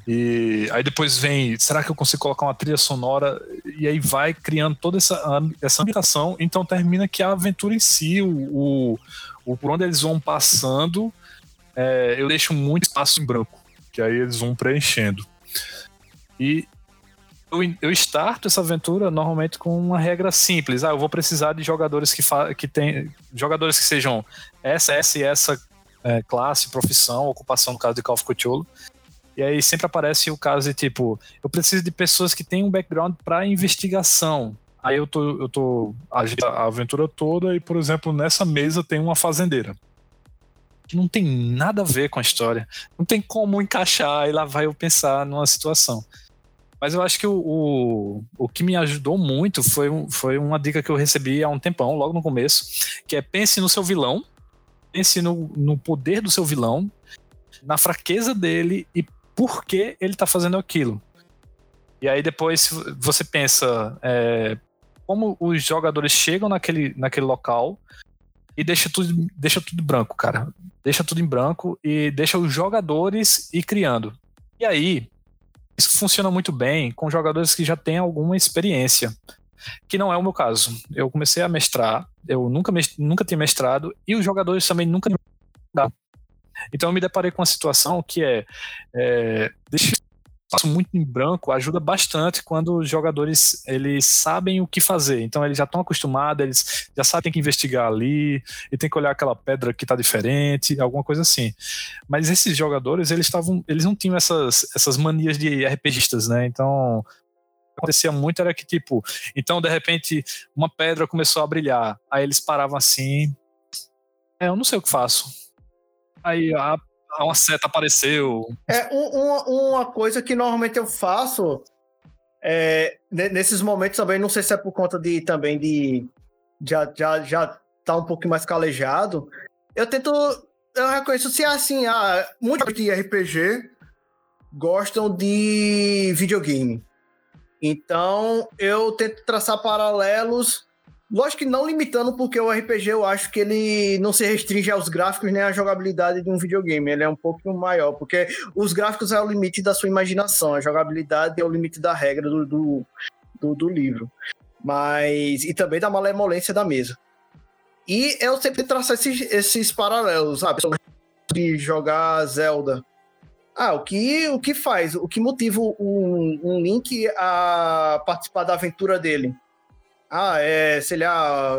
[SPEAKER 2] E aí depois vem, será que eu consigo colocar uma trilha sonora? E aí vai criando toda essa, essa ambientação. Então termina que a aventura em si, o, o, por onde eles vão passando, é, eu deixo muito espaço em branco, que aí eles vão preenchendo. E eu, eu starto essa aventura normalmente com uma regra simples. Ah, eu vou precisar de jogadores que, que tem jogadores que sejam essa, essa e essa é, classe, profissão, ocupação, no caso de Call of Cthulhu. E aí sempre aparece o caso de tipo, eu preciso de pessoas que têm um background para investigação. Aí eu tô, eu tô a, aventura toda e, por exemplo, nessa mesa tem uma fazendeira. Que não tem nada a ver com a história. Não tem como encaixar e lá vai eu pensar numa situação. Mas eu acho que o, o, o que me ajudou muito foi, foi uma dica que eu recebi há um tempão, logo no começo, que é pense no seu vilão pense no, no poder do seu vilão, na fraqueza dele e por que ele tá fazendo aquilo. E aí depois você pensa é, como os jogadores chegam naquele, naquele local e deixa tudo, deixa tudo branco, cara. Deixa tudo em branco e deixa os jogadores ir criando. E aí, isso funciona muito bem com jogadores que já têm alguma experiência que não é o meu caso. Eu comecei a mestrar, eu nunca, nunca tinha mestrado e os jogadores também nunca então eu me deparei com uma situação que é, é deixa espaço muito em branco ajuda bastante quando os jogadores eles sabem o que fazer. Então eles já estão acostumados, eles já sabem que investigar ali e tem que olhar aquela pedra que está diferente, alguma coisa assim. Mas esses jogadores eles estavam, eles não tinham essas, essas manias de RPGistas, né? Então acontecia muito era que, tipo, então de repente uma pedra começou a brilhar. Aí eles paravam assim. É, eu não sei o que faço. Aí a, uma seta apareceu.
[SPEAKER 1] É, um, uma, coisa que normalmente eu faço é, nesses momentos também, não sei se é por conta de também de já, já, já tá um pouco mais calejado. Eu tento. Eu reconheço se é assim, ah, muitos de RPG gostam de videogame. Então, eu tento traçar paralelos Lógico que não limitando, porque o RPG eu acho que ele não se restringe aos gráficos nem à jogabilidade de um videogame. Ele é um pouco maior, porque os gráficos é o limite da sua imaginação, a jogabilidade é o limite da regra do, do, do, do livro. Mas. E também da malemolência da mesa. E eu sempre traço esses, esses paralelos, sabe? De jogar Zelda. Ah, o que, o que faz? O que motiva um, um Link a participar da aventura dele? ah, é, sei lá,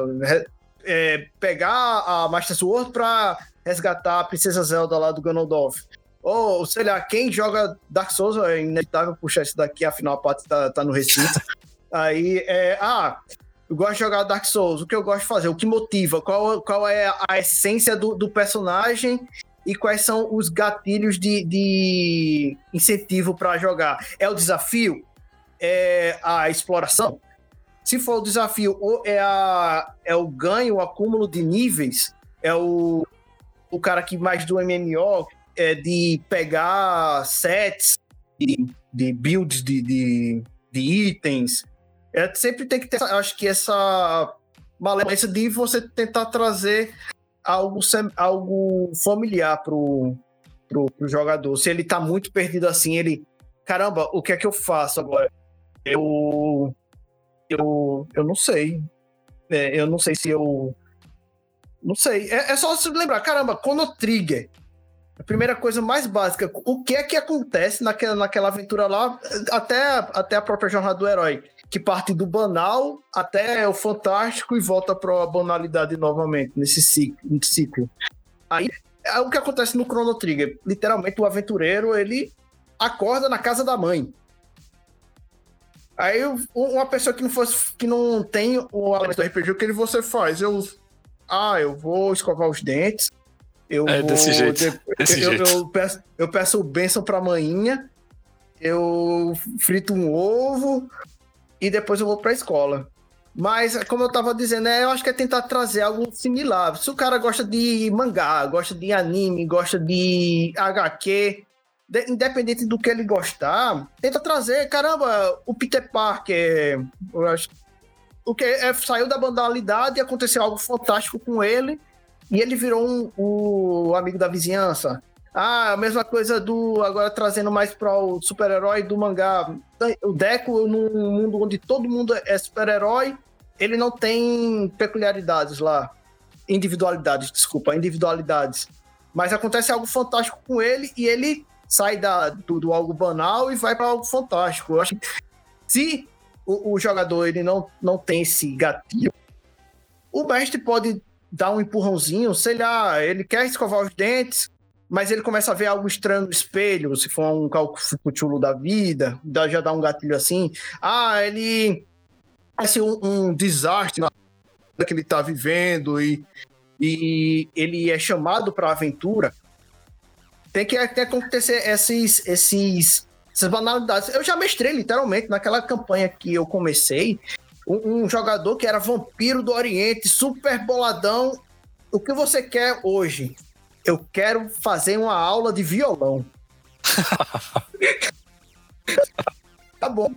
[SPEAKER 1] é, pegar a Master Sword pra resgatar a Princesa Zelda lá do Ganondorf. Ou, sei lá, quem joga Dark Souls, é inevitável puxar isso daqui, afinal a parte tá, tá no recinto. Aí, é, ah, eu gosto de jogar Dark Souls, o que eu gosto de fazer, o que motiva, qual, qual é a essência do, do personagem e quais são os gatilhos de, de incentivo para jogar. É o desafio? É a exploração? Se for o desafio, ou é, a, é o ganho, o acúmulo de níveis, é o, o cara que mais do MMO, é de pegar sets de, de builds de, de, de itens. É, sempre tem que ter, acho que essa malemolência de você tentar trazer algo, algo familiar pro, pro, pro jogador. Se ele tá muito perdido assim, ele. Caramba, o que é que eu faço agora? Eu eu, eu não sei. É, eu não sei se eu. Não sei. É, é só se lembrar, caramba, Chrono Trigger. A primeira coisa mais básica, o que é que acontece naquela, naquela aventura lá, até, até a própria jornada do herói, que parte do banal até o fantástico e volta para a banalidade novamente, nesse ciclo. Aí, é o que acontece no Chrono Trigger. Literalmente, o aventureiro, ele acorda na casa da mãe. Aí uma pessoa que não fosse que não tem o elemento do RPG, o que você faz? Eu ah, eu vou escovar os dentes. Eu
[SPEAKER 2] é
[SPEAKER 1] vou,
[SPEAKER 2] desse jeito. Desse
[SPEAKER 1] eu,
[SPEAKER 2] jeito.
[SPEAKER 1] Eu, peço, eu peço bênção pra manhinha. Eu frito um ovo e depois eu vou pra escola. Mas, como eu tava dizendo, é, eu acho que é tentar trazer algo similar. Se o cara gosta de mangá, gosta de anime, gosta de HQ, de, independente do que ele gostar, tenta trazer, caramba, o Peter Parker, eu acho, o que é, saiu da banalidade e aconteceu algo fantástico com ele, e ele virou um, o amigo da vizinhança. Ah, a mesma coisa do. Agora trazendo mais para o super-herói do mangá. O Deco, num mundo onde todo mundo é super-herói, ele não tem peculiaridades lá. Individualidades, desculpa, individualidades. Mas acontece algo fantástico com ele e ele sai da, do, do algo banal e vai para algo fantástico. Eu acho que se o, o, jogador ele não, não tem esse gatilho, o mestre pode dar um empurrãozinho, sei lá, ele quer escovar os dentes, mas ele começa a ver algo estranho no espelho, se for um cálculo da vida, já dá um gatilho assim. Ah, ele parece um, um desastre na que ele está vivendo e, e ele é chamado para a aventura tem que até acontecer esses, esses, essas banalidades. Eu já mestrei literalmente naquela campanha que eu comecei. Um, um, jogador que era vampiro do Oriente, super boladão. O que você quer hoje? Eu quero fazer uma aula de violão. tá bom.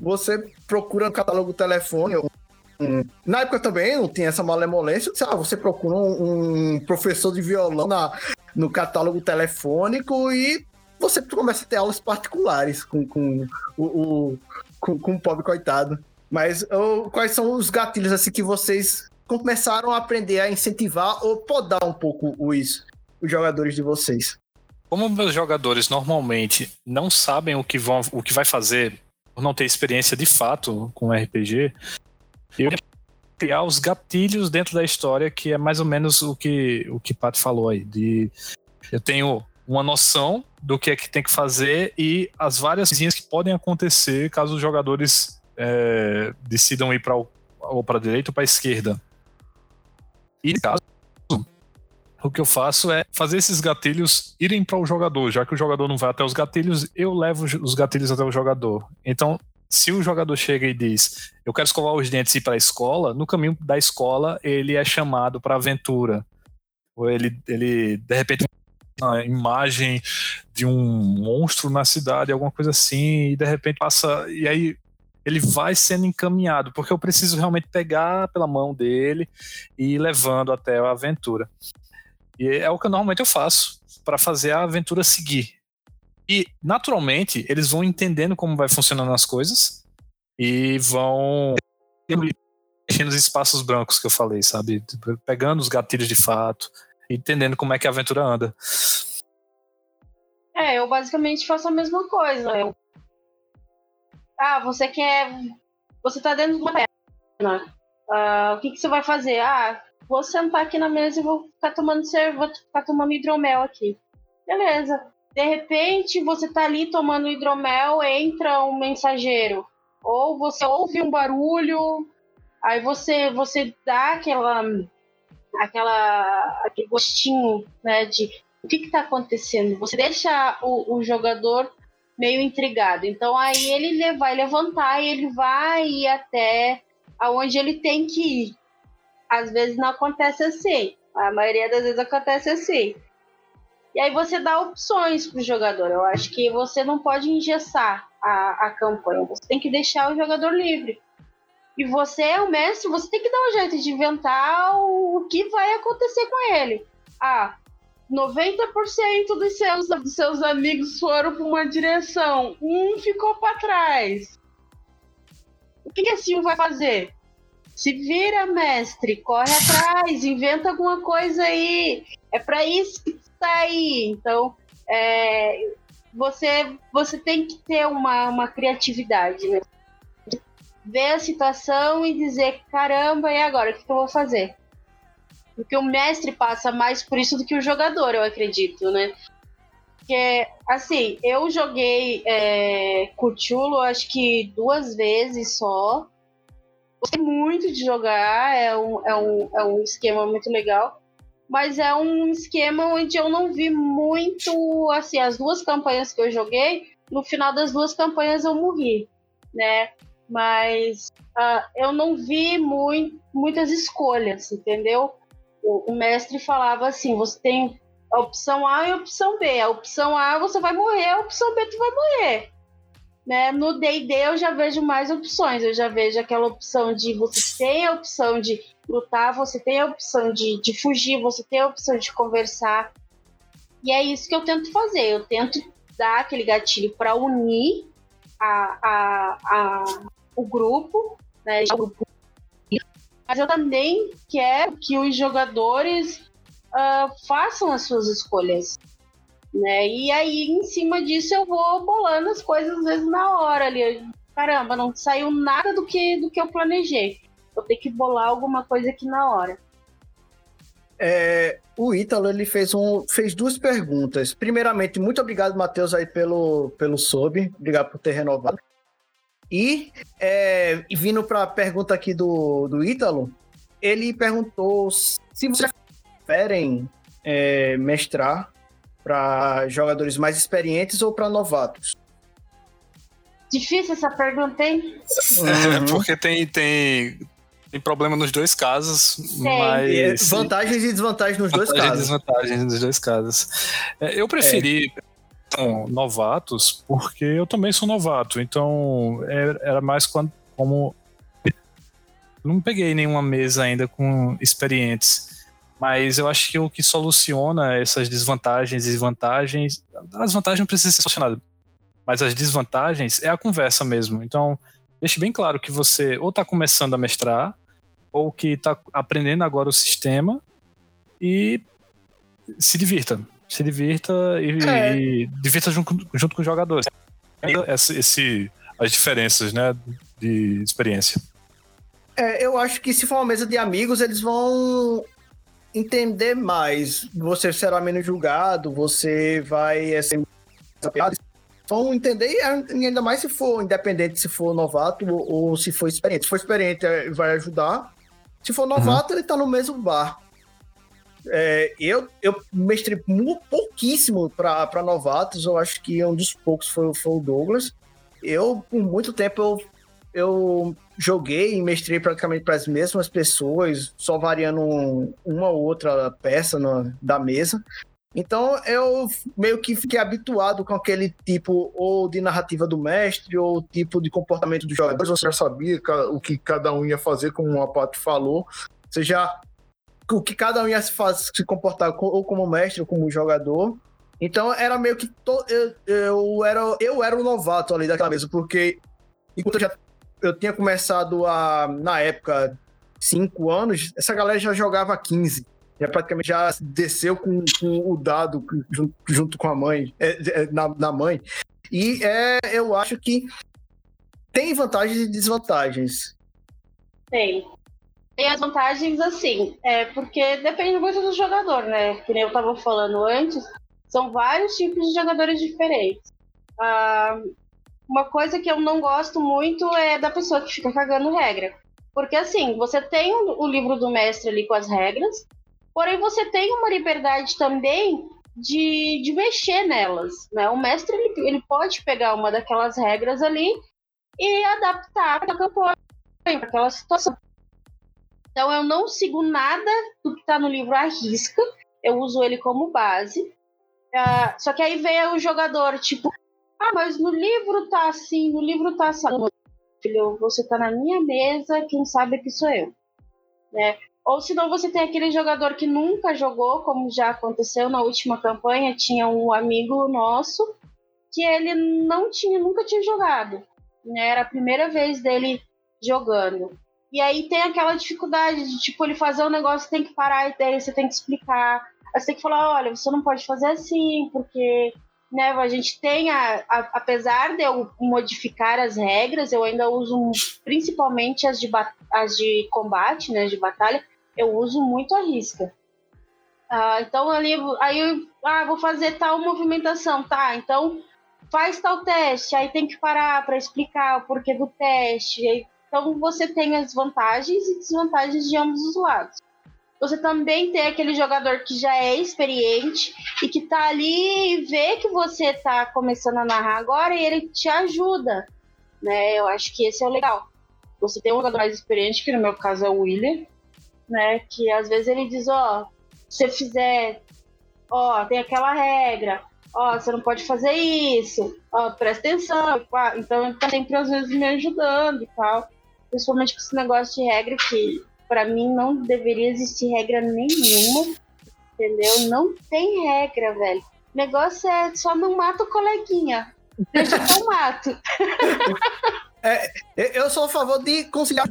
[SPEAKER 1] Você procura no catálogo telefone. Um, na época também não tinha essa malemolência. Ah, você procura um, um professor de violão na, no catálogo telefônico e você começa a ter aulas particulares com, com o, o com, com, o pobre coitado. Mas ou, quais são os gatilhos assim que vocês começaram a aprender a incentivar ou podar um pouco os, os jogadores de vocês?
[SPEAKER 2] Como meus jogadores normalmente não sabem o que vão, o que vai fazer, por não ter experiência de fato com RPG, eu criar os gatilhos dentro da história, que é mais ou menos o que o que Pato falou aí. De, eu tenho uma noção do que é que tem que fazer e as várias coisinhas que podem acontecer caso os jogadores é, decidam ir para ou para direita ou para esquerda. E caso o que eu faço é fazer esses gatilhos irem para o jogador, já que o jogador não vai até os gatilhos, eu levo os gatilhos até o jogador. Então, se o jogador chega e diz, eu quero escovar os dentes e ir para a escola, no caminho da escola ele é chamado para aventura. Ou ele, ele, de repente, uma imagem de um monstro na cidade, alguma coisa assim, e de repente passa. E aí ele vai sendo encaminhado, porque eu preciso realmente pegar pela mão dele e ir levando até a aventura. E é o que normalmente eu faço para fazer a aventura seguir. E, naturalmente, eles vão entendendo como vai funcionando as coisas e vão mexendo nos espaços brancos que eu falei, sabe? Pegando os gatilhos de fato, entendendo como é que a aventura anda.
[SPEAKER 3] É, eu basicamente faço a mesma coisa. Eu... Ah, você quer. Você tá dentro de uma perna. Ah, o que, que você vai fazer? Ah, vou sentar aqui na mesa e vou ficar tomando cerveja, vou ficar tomando hidromel aqui. Beleza. De repente, você tá ali tomando hidromel, entra um mensageiro. Ou você ouve um barulho, aí você, você dá aquela, aquela, aquele gostinho né, de o que está acontecendo. Você deixa o, o, jogador meio intrigado. Então aí ele vai levantar e ele vai ir até aonde ele tem que ir. Às vezes não acontece assim. A maioria das vezes acontece assim. E aí você dá opções para o jogador. Eu acho que você não pode engessar a, a campanha. Você tem que deixar o jogador livre. E você é o mestre, você tem que dar um jeito de inventar o, que vai acontecer com ele. Ah, 90% dos seus, dos seus amigos foram para uma direção, um ficou para trás. O que, que esse um vai fazer? Se vira, mestre, corre atrás, inventa alguma coisa aí. É para isso que tá aí. Então, é, você, você tem que ter uma, uma criatividade, né? Ver a situação e dizer, caramba, e agora? O que, que eu vou fazer? Porque o mestre passa mais por isso do que o jogador, eu acredito, né? Porque, assim, eu joguei é, acho que duas vezes só. Gostei muito de jogar, é um, é um, é um esquema muito legal mas é um esquema onde eu não vi muito, assim, as duas campanhas que eu joguei, no final das duas campanhas eu morri, né? Mas uh, eu não vi muito, muitas escolhas, entendeu? O, o, mestre falava assim: você tem a opção A e a opção B. A opção A você vai morrer, a opção B tu vai morrer. Né? No D&D eu já vejo mais opções, eu já vejo aquela opção de você tem a opção de lutar, você tem a opção de, de fugir, você tem a opção de conversar. E é isso que eu tento fazer. Eu tento dar aquele gatilho para unir a, a, a, o grupo, né? Mas eu também quero que os jogadores uh, façam as suas escolhas. Né? E aí, em cima disso, eu vou bolando as coisas às vezes na hora ali. Caramba, não saiu nada do que, do que eu planejei vou ter que bolar alguma coisa aqui na hora.
[SPEAKER 1] É, o Ítalo ele fez, um, fez duas perguntas. Primeiramente, muito obrigado, Matheus, aí pelo, pelo sub. Obrigado por ter renovado. E, é, vindo para a pergunta aqui do, do Ítalo, ele perguntou se vocês preferem é, mestrar para jogadores mais experientes ou para novatos.
[SPEAKER 3] Difícil essa pergunta, hein?
[SPEAKER 2] Uhum. É, porque tem, tem, tem problema nos dois casos, mas...
[SPEAKER 1] É vantagens e desvantagens nos dois casos.
[SPEAKER 2] e desvantagens nos dois casos. É, eu preferi é. Novatos porque eu também sou novato, então era mais quando, como... Não peguei nenhuma mesa ainda com experientes, mas eu acho que o que soluciona essas desvantagens e vantagens... As vantagens não precisam ser solucionadas, mas as desvantagens é a conversa mesmo. Então, deixe bem claro que você ou está começando a mestrar, ou que está aprendendo agora o sistema e se divirta. Se divirta e, é. e divirta junto, junto com os jogadores. Esse, esse, as diferenças né, de experiência.
[SPEAKER 1] É, eu acho que se for uma mesa de amigos, eles vão entender mais. Você será menos julgado, você vai é, ser vão entender, e ainda mais se for independente, se for novato ou, ou se for experiente. Se for experiente, é, vai ajudar. Se for novato, uhum. ele tá no mesmo bar. É, eu, eu mestrei pouquíssimo para novatos, eu acho que um dos poucos foi, foi o Douglas. eu, por muito tempo, eu, eu joguei e mestrei praticamente para as mesmas pessoas, só variando uma ou outra peça no, da mesa. Então eu meio que fiquei habituado com aquele tipo ou de narrativa do mestre ou tipo de comportamento dos jogadores.
[SPEAKER 4] Você já sabia o que cada um ia fazer, como a Paty falou. Você já o que cada um ia se, faz, se comportar ou como mestre ou como jogador. Então era meio que to, eu, eu era eu era o novato ali daquela mesa, porque enquanto eu já eu tinha começado a na época cinco anos, essa galera já jogava 15 já praticamente já desceu com, com o dado junto, junto, com a mãe, é, é, na, na mãe. E é, eu acho que tem vantagens e desvantagens.
[SPEAKER 3] Tem. Tem as vantagens, assim, é porque depende muito do jogador, né? Que nem eu tava falando antes, são vários tipos de jogadores diferentes. Ah, uma coisa que eu não gosto muito é da pessoa que fica cagando regra. Porque, assim, você tem o livro do mestre ali com as regras, Porém, você tem uma liberdade também de, de mexer nelas. Né? O mestre ele, ele pode pegar uma daquelas regras ali e adaptar para a campanha, para aquela situação. Então, eu não sigo nada do que está no livro à risca, eu uso ele como base. Uh, só que aí vem o jogador, tipo, ah, mas no livro tá assim, no livro tá assim. Filho, você tá na minha mesa, quem sabe que sou eu. Né? Ou senão você tem aquele jogador que nunca jogou, como já aconteceu na última campanha, tinha um amigo nosso que ele não tinha, nunca tinha jogado. Né? Era a primeira vez dele jogando. E aí tem aquela dificuldade de, tipo, ele fazer um negócio, tem que parar e daí você tem que explicar. Aí você tem que falar, olha, você não pode fazer assim, porque né, a gente tem, a, a, apesar de eu modificar as regras, eu ainda uso principalmente as de, as de combate, né, de batalha, eu uso muito a risca. Ah, então ali, aí eu ah, vou fazer tal movimentação, tá? Então faz tal teste, aí tem que parar para explicar o porquê do teste. Então você tem as vantagens e desvantagens de ambos os lados. Você também tem aquele jogador que já é experiente e que tá ali e vê que você tá começando a narrar agora e ele te ajuda, né? Eu acho que esse é o legal. Você tem um jogador mais experiente, que no meu caso é o William, né? Que às vezes ele diz, ó, se você fizer, ó, tem aquela regra, ó, você não pode fazer isso, ó, presta atenção. Então ele tá sempre às vezes me ajudando e tal. Principalmente com esse negócio de regra que para mim não deveria existir regra nenhuma. Entendeu? Não tem regra, velho. O negócio é só não mata o coleguinha. Deixa que eu mato.
[SPEAKER 1] é, eu sou a favor de conciliar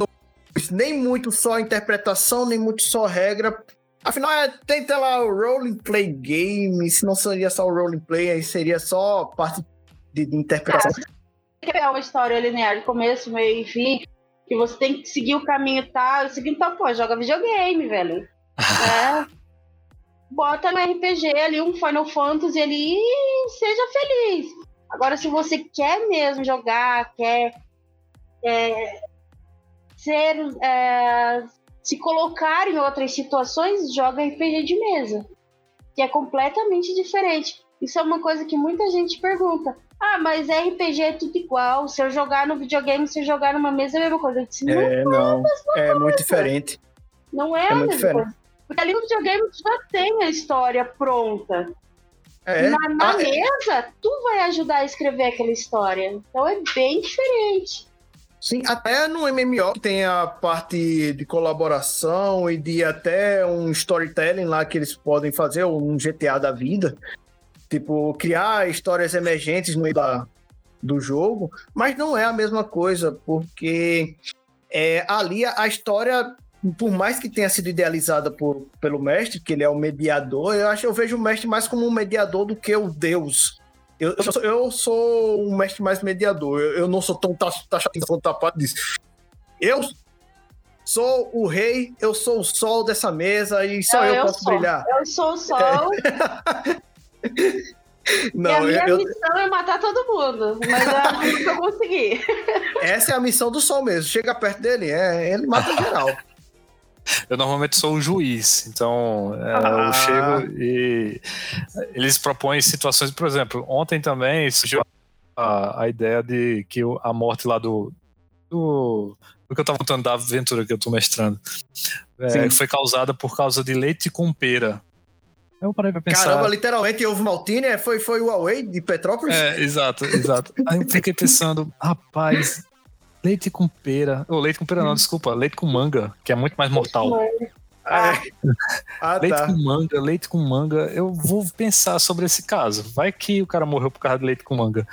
[SPEAKER 1] nem muito só interpretação, nem muito só regra. Afinal, é, tem lá o Role Play Game, se não seria só o Role Play, aí seria só parte de, de interpretação.
[SPEAKER 3] É, é uma história linear de começo, meio e fim, que você tem que seguir o caminho tal. Seguindo tal, pô, joga videogame, velho. é. Bota no RPG ali um Final Fantasy ali e seja feliz. Agora, se você quer mesmo jogar, quer é, ser é, se colocar em outras situações, joga RPG de mesa, que é completamente diferente. Isso é uma coisa que muita gente pergunta. Ah, mas RPG é tudo igual. Se eu jogar no videogame, se eu jogar numa mesa é a mesma coisa. Eu disse, não
[SPEAKER 1] é, não. É, é muito diferente.
[SPEAKER 3] Não é, é a mesma diferente. coisa. Porque ali no videogame tu já tem a história pronta. É. Na, na ah, é. mesa, tu vai ajudar a escrever aquela história. Então é bem diferente.
[SPEAKER 1] Sim, até no MMO tem a parte de colaboração e de até um storytelling lá que eles podem fazer, ou um GTA da vida. Tipo, criar histórias emergentes no meio da, do jogo, mas não é a mesma coisa, porque é, ali a, a história, por mais que tenha sido idealizada por, pelo mestre, que ele é o mediador, eu acho eu vejo o mestre mais como um mediador do que o deus eu, eu, sou, eu sou um mestre mais mediador. Eu, eu não sou tão taxativo quanto tapado disso. Eu sou o rei, eu sou o sol dessa mesa e só eu, eu posso
[SPEAKER 3] sou.
[SPEAKER 1] brilhar.
[SPEAKER 3] Eu sou o sol. É. Não, e a minha eu, missão é matar todo mundo, mas é que eu consegui.
[SPEAKER 1] Essa é a missão do sol mesmo. Chega perto dele, é, ele mata geral.
[SPEAKER 2] Eu normalmente sou o juiz, então é, ah. eu chego e eles propõem situações, por exemplo, ontem também surgiu a, a ideia de que a morte lá do, do, do que eu tava contando da aventura que eu tô mestrando é, foi causada por causa de leite com pera. Eu parei pra pensar.
[SPEAKER 1] Caramba, literalmente houve Maltine, é, foi, foi o Huawei de Petrópolis?
[SPEAKER 2] É, exato, exato. Aí eu fiquei pensando, rapaz, leite com pera. Ou oh, leite com pera não, desculpa, leite com manga, que é muito mais mortal.
[SPEAKER 1] Ah,
[SPEAKER 2] ah, leite tá. com manga, leite com manga. Eu vou pensar sobre esse caso. Vai que o cara morreu por causa de leite com manga.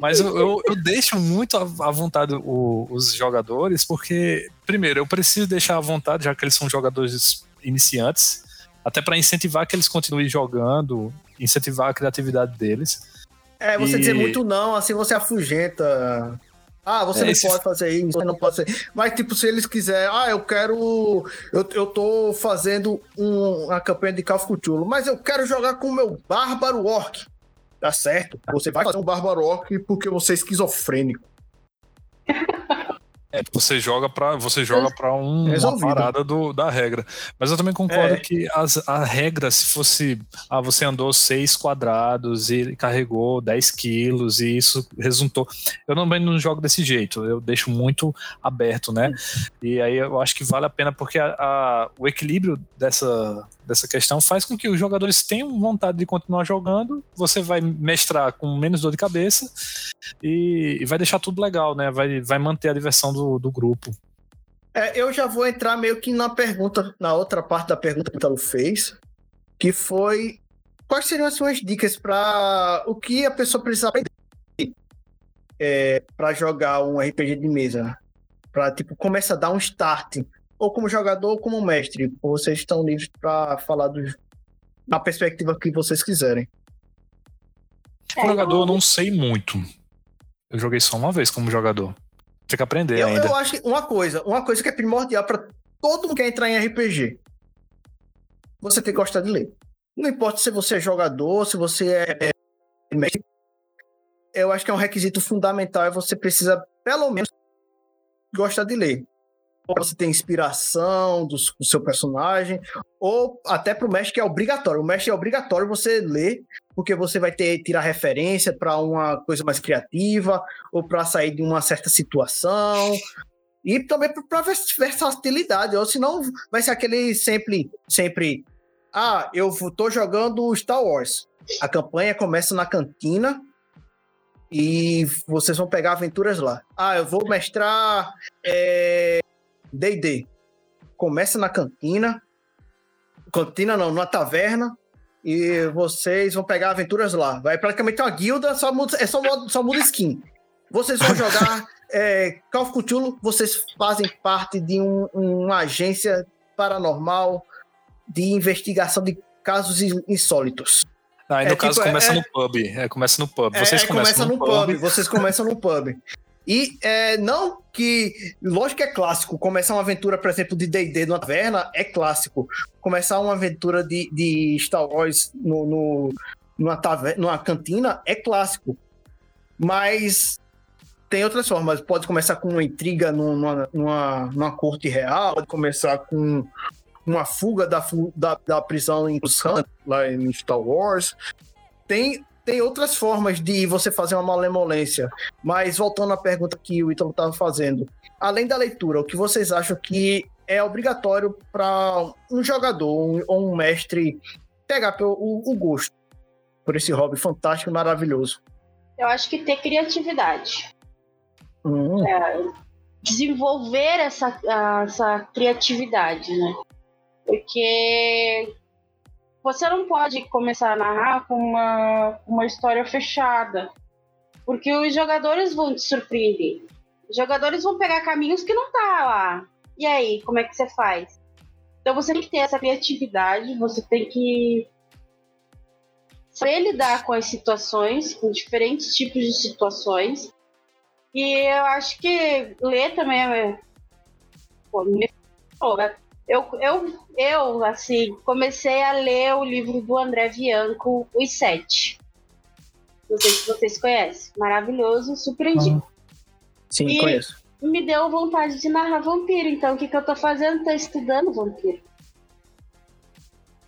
[SPEAKER 2] Mas eu, eu, eu deixo muito à vontade o, os jogadores, porque, primeiro, eu preciso deixar à vontade, já que eles são jogadores iniciantes, até para incentivar que eles continuem jogando, incentivar a criatividade deles.
[SPEAKER 1] É, você e... dizer muito não, assim você afugenta ah, você é, não esse... pode fazer isso, você não pode fazer. Mas, tipo, se eles quiserem, ah, eu quero. Eu, eu tô fazendo um, uma campanha de Cthulhu, mas eu quero jogar com o meu Bárbaro Orc. Tá certo? Você vai fazer um Bárbaro Orc porque você é esquizofrênico.
[SPEAKER 2] É, você joga para você joga para um, uma parada do, da regra. Mas eu também concordo é. que as, a regra, se fosse ah, você andou seis quadrados e carregou 10 quilos e isso resultou. Eu também não jogo desse jeito, eu deixo muito aberto, né? E aí eu acho que vale a pena porque a, a, o equilíbrio dessa, dessa questão faz com que os jogadores tenham vontade de continuar jogando. Você vai mestrar com menos dor de cabeça e, e vai deixar tudo legal, né? Vai, vai manter a diversão do, do grupo.
[SPEAKER 1] É, eu já vou entrar meio que na pergunta, na outra parte da pergunta que o Italo fez, que foi quais seriam as suas dicas para o que a pessoa precisa aprender é, para jogar um RPG de mesa? Para tipo começa a dar um start ou como jogador ou como mestre. Vocês estão livres para falar do, da perspectiva que vocês quiserem.
[SPEAKER 2] Como jogador, eu não sei muito. Eu joguei só uma vez como jogador. Tem que aprender
[SPEAKER 1] eu,
[SPEAKER 2] ainda.
[SPEAKER 1] Eu acho que uma coisa, uma coisa que é primordial para todo mundo que quer entrar em RPG. Você tem que gostar de ler. Não importa se você é jogador, se você é, é. Eu acho que é um requisito fundamental é você precisa, pelo menos, gostar de ler você tem inspiração do, do seu personagem, ou até para o mestre que é obrigatório. O mestre é obrigatório você ler, porque você vai ter tirar referência para uma coisa mais criativa, ou para sair de uma certa situação, e também para versatilidade, ou senão vai ser aquele sempre, sempre, ah, eu tô jogando Star Wars. A campanha começa na cantina, e vocês vão pegar aventuras lá. Ah, eu vou mestrar é, D&D. Começa na cantina, cantina não, numa taverna, e vocês vão pegar aventuras lá. Vai praticamente uma guilda, só muda, é só, só muda skin. Vocês vão jogar é, Call of Cthulhu, vocês fazem parte de um, uma agência paranormal de investigação de casos insólitos.
[SPEAKER 2] Ah, e no é, caso tipo, começa é, no pub. É, começa no pub.
[SPEAKER 1] É, vocês é, começam começa no, no pub. pub. Vocês começam no pub. E é, não que. Lógico que é clássico. Começar uma aventura, por exemplo, de DD numa taverna é clássico. Começar uma aventura de, de Star Wars no, no, numa, taverna, numa cantina é clássico. Mas tem outras formas. Pode começar com uma intriga numa, numa, numa corte real, pode começar com uma fuga da, da, da prisão em Busan, lá em Star Wars. Tem tem outras formas de você fazer uma malemolência. Mas voltando à pergunta que o Ítalo estava fazendo, além da leitura, o que vocês acham que é obrigatório para um jogador ou um mestre pegar o, o gosto por esse hobby fantástico e maravilhoso?
[SPEAKER 3] Eu acho que ter criatividade. Hum. É, desenvolver essa, essa criatividade, né? Porque você não pode começar a narrar com uma, uma história fechada, porque os jogadores vão te surpreender. Os jogadores vão pegar caminhos que não tá lá. E aí, como é que você faz? Então você tem que ter essa criatividade, você tem que saber lidar com as situações, com diferentes tipos de situações. E eu acho que ler também é. Pô, me... Pô, eu, eu, eu, assim, comecei a ler o livro do André Bianco, Os Sete. Não sei se vocês conhecem. Maravilhoso, surpreendi. Uhum.
[SPEAKER 1] Sim, e conheço.
[SPEAKER 3] Me deu vontade de narrar vampiro. Então, o que, que eu tô fazendo? Tô estudando vampiro.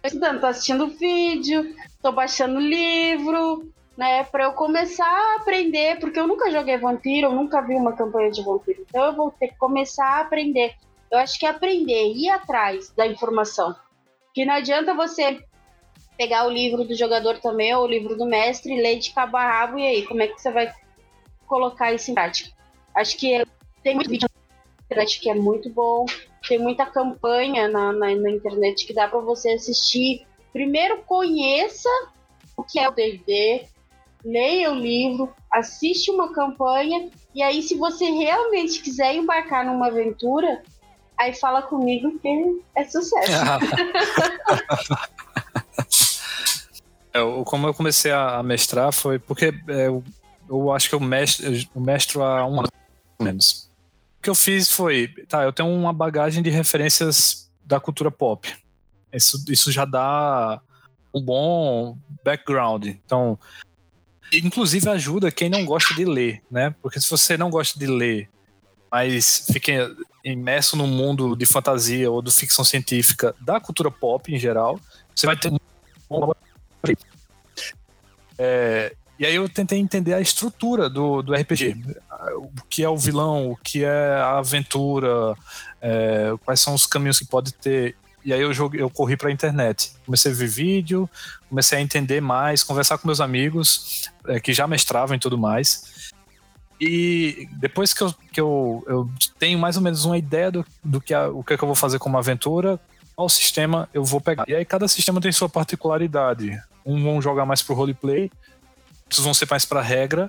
[SPEAKER 3] Tô estudando, tô assistindo vídeo, tô baixando livro. né, para eu começar a aprender, porque eu nunca joguei vampiro, eu nunca vi uma campanha de vampiro. Então eu vou ter que começar a aprender. Eu acho que aprender, ir atrás da informação. Que não adianta você pegar o livro do jogador também, ou o livro do mestre, ler de cabo a rabo, e aí, como é que você vai colocar isso em prática? Acho que tem muito vídeo na internet que é muito bom, tem muita campanha na, na, na internet que dá para você assistir. Primeiro, conheça o que é o D&D, leia o livro, assiste uma campanha, e aí, se você realmente quiser embarcar numa aventura, aí fala comigo que é sucesso.
[SPEAKER 2] é, como eu comecei a mestrar foi porque é, eu, eu, acho que eu mestro, eu mestro há um ano menos. O que eu fiz foi, tá, eu tenho uma bagagem de referências da cultura pop. Isso, isso já dá um bom background. Então, inclusive ajuda quem não gosta de ler, né? Porque se você não gosta de ler, mas fica imerso no mundo de fantasia ou de ficção científica da cultura pop em geral, você vai ter é, e aí eu tentei entender a estrutura do, do RPG. O que é o vilão, o que é a aventura, é, quais são os caminhos que pode ter. E aí eu, joguei, eu corri para a internet. Comecei a ver vídeo, comecei a entender mais, conversar com meus amigos é, que já mestravam e tudo mais. E depois que eu, que eu, eu tenho mais ou menos uma ideia do, do que, a, o que, é que eu vou fazer como aventura, qual sistema eu vou pegar. E aí cada sistema tem sua particularidade. Um vão jogar mais pro roleplay, outros vão ser mais para regra,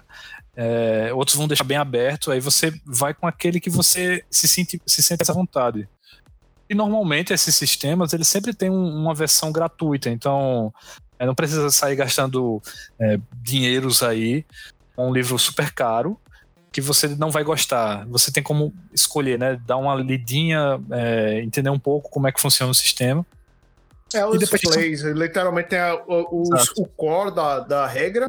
[SPEAKER 2] é, outros vão deixar bem aberto. Aí você vai com aquele que você se sente, se sente à vontade. E normalmente esses sistemas eles sempre têm um, uma versão gratuita, então é, não precisa sair gastando é, dinheiros aí. um livro super caro que você não vai gostar. Você tem como escolher, né? Dar uma lidinha, é, entender um pouco como é que funciona o sistema.
[SPEAKER 1] É, os depois plays, literalmente tem a, os, o core da, da regra,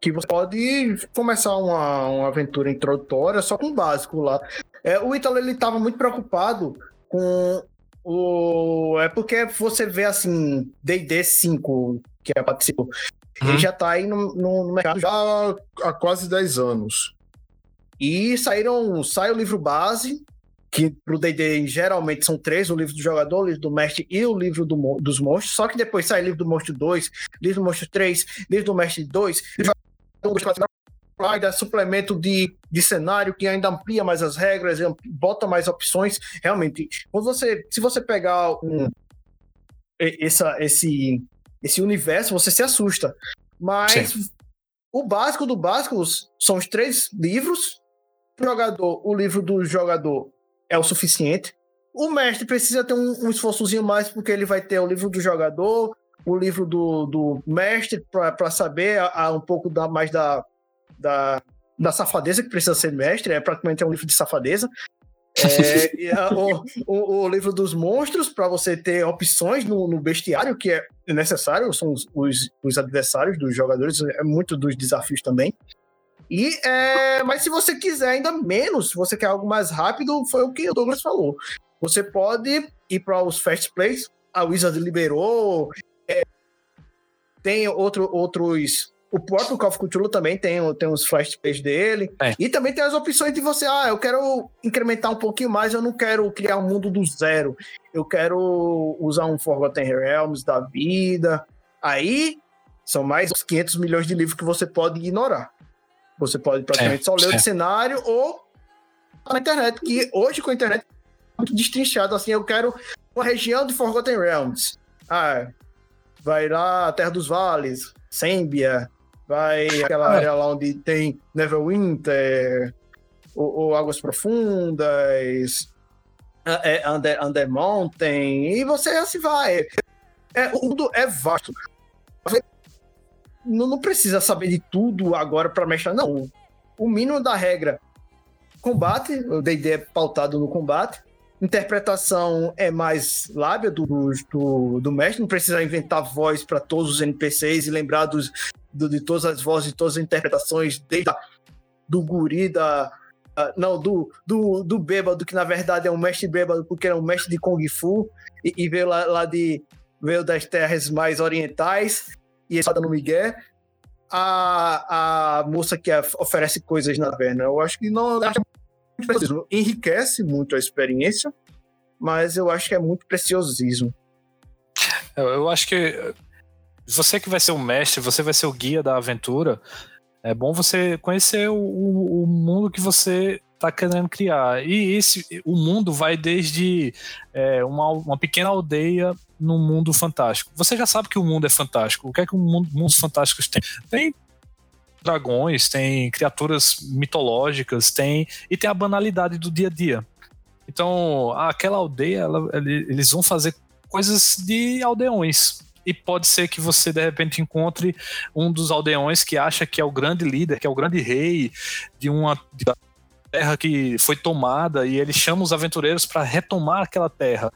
[SPEAKER 1] que você pode começar uma, uma aventura introdutória só com o básico lá. É, o Ítalo, ele estava muito preocupado com o... É porque você vê, assim, D&D 5, que é participou, uhum. ele já está aí no, no mercado já há quase 10 anos. E saíram, sai o livro base, que pro D&D geralmente são três, o livro do jogador, o livro do mestre e o livro do, dos monstros, só que depois sai livro do monstro 2, livro do monstro 3, livro do mestre 2, livro dar suplemento de, de cenário que ainda amplia mais as regras, bota mais opções. Realmente, você, se você pegar um, essa, esse, esse universo, você se assusta. Mas Sim. o básico do básico são os três livros. O jogador, o livro do jogador é o suficiente. O mestre precisa ter um, um esforçozinho mais, porque ele vai ter o livro do jogador, o livro do, do mestre, para saber a, a, um pouco da, mais da, da, da safadeza que precisa ser mestre, é praticamente um livro de safadeza. É, a, o, o, o, livro dos monstros, para você ter opções no, no, bestiário, que é necessário, são os, os, os, adversários dos jogadores, é muito dos desafios também. E, é, mas se você quiser ainda menos, se você quer algo mais rápido, foi o que o Douglas falou. Você pode ir para os fast plays, a Wizard liberou, é, tem outro, outros o próprio Call of Cthulhu também tem, tem os flash plays dele. É. E também tem as opções de você, ah, eu quero incrementar um pouquinho mais, eu não quero criar um mundo do zero. Eu quero usar um Forgotten Realms da vida. Aí são mais 500 milhões de livros que você pode ignorar. Você pode praticamente é, só ler é. o cenário ou na internet, que hoje com a internet é muito destrinchado. Assim, eu quero uma região de Forgotten Realms. Ah, vai lá, Terra dos Vales, Sembia, vai aquela é. área lá onde tem Neverwinter, ou, ou Águas Profundas, é, Under, Under Mountain, e você assim vai. É, o mundo é vasto. Não, não precisa saber de tudo agora para mexer, não. O mínimo da regra, combate, o D&D é pautado no combate, interpretação é mais lábia do, do, do mestre, não precisa inventar voz para todos os NPCs e lembrar dos, do, de todas as vozes, de todas as interpretações, desde a, do guri, da. Não, do, do, do bêbado, que na verdade é um mestre bêbado, porque é um mestre de Kung Fu, e, e veio lá, lá de. veio das terras mais orientais, e está no Miguel.
[SPEAKER 4] a, a moça que oferece coisas na taverna. Eu acho que não enriquece muito a experiência, mas eu acho que é muito preciosismo.
[SPEAKER 2] Eu acho que você que vai ser o mestre, você vai ser o guia da aventura, é bom você conhecer o, o, o mundo que você está querendo criar. E esse, o mundo vai desde é, uma, uma pequena aldeia no mundo fantástico. Você já sabe que o mundo é fantástico. O que é que o mundo, mundos fantásticos tem? Tem dragões, tem criaturas mitológicas, tem e tem a banalidade do dia a dia. Então, aquela aldeia, ela, eles vão fazer coisas de aldeões. E pode ser que você de repente encontre um dos aldeões que acha que é o grande líder, que é o grande rei de uma de terra que foi tomada e ele chama os aventureiros para retomar aquela terra.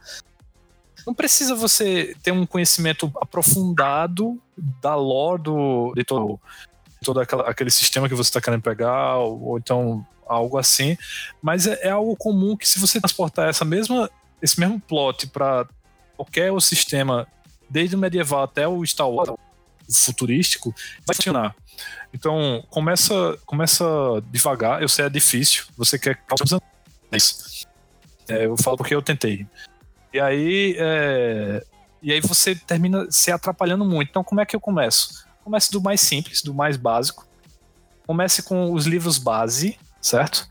[SPEAKER 2] Não precisa você ter um conhecimento aprofundado da lore do, de todo, todo aquela, aquele sistema que você está querendo pegar, ou, ou, então algo assim, mas é, é, algo comum que se você transportar essa mesma, esse mesmo plot para qualquer sistema, desde o medieval até o Star Wars, futurístico, vai funcionar. Então, começa, começa devagar. Eu sei, é difícil. Você quer. É, eu falo porque eu tentei. E aí. É, e aí você termina se atrapalhando muito. Então, como é que eu começo? Comece do mais simples, do mais básico. Comece com os livros base, certo?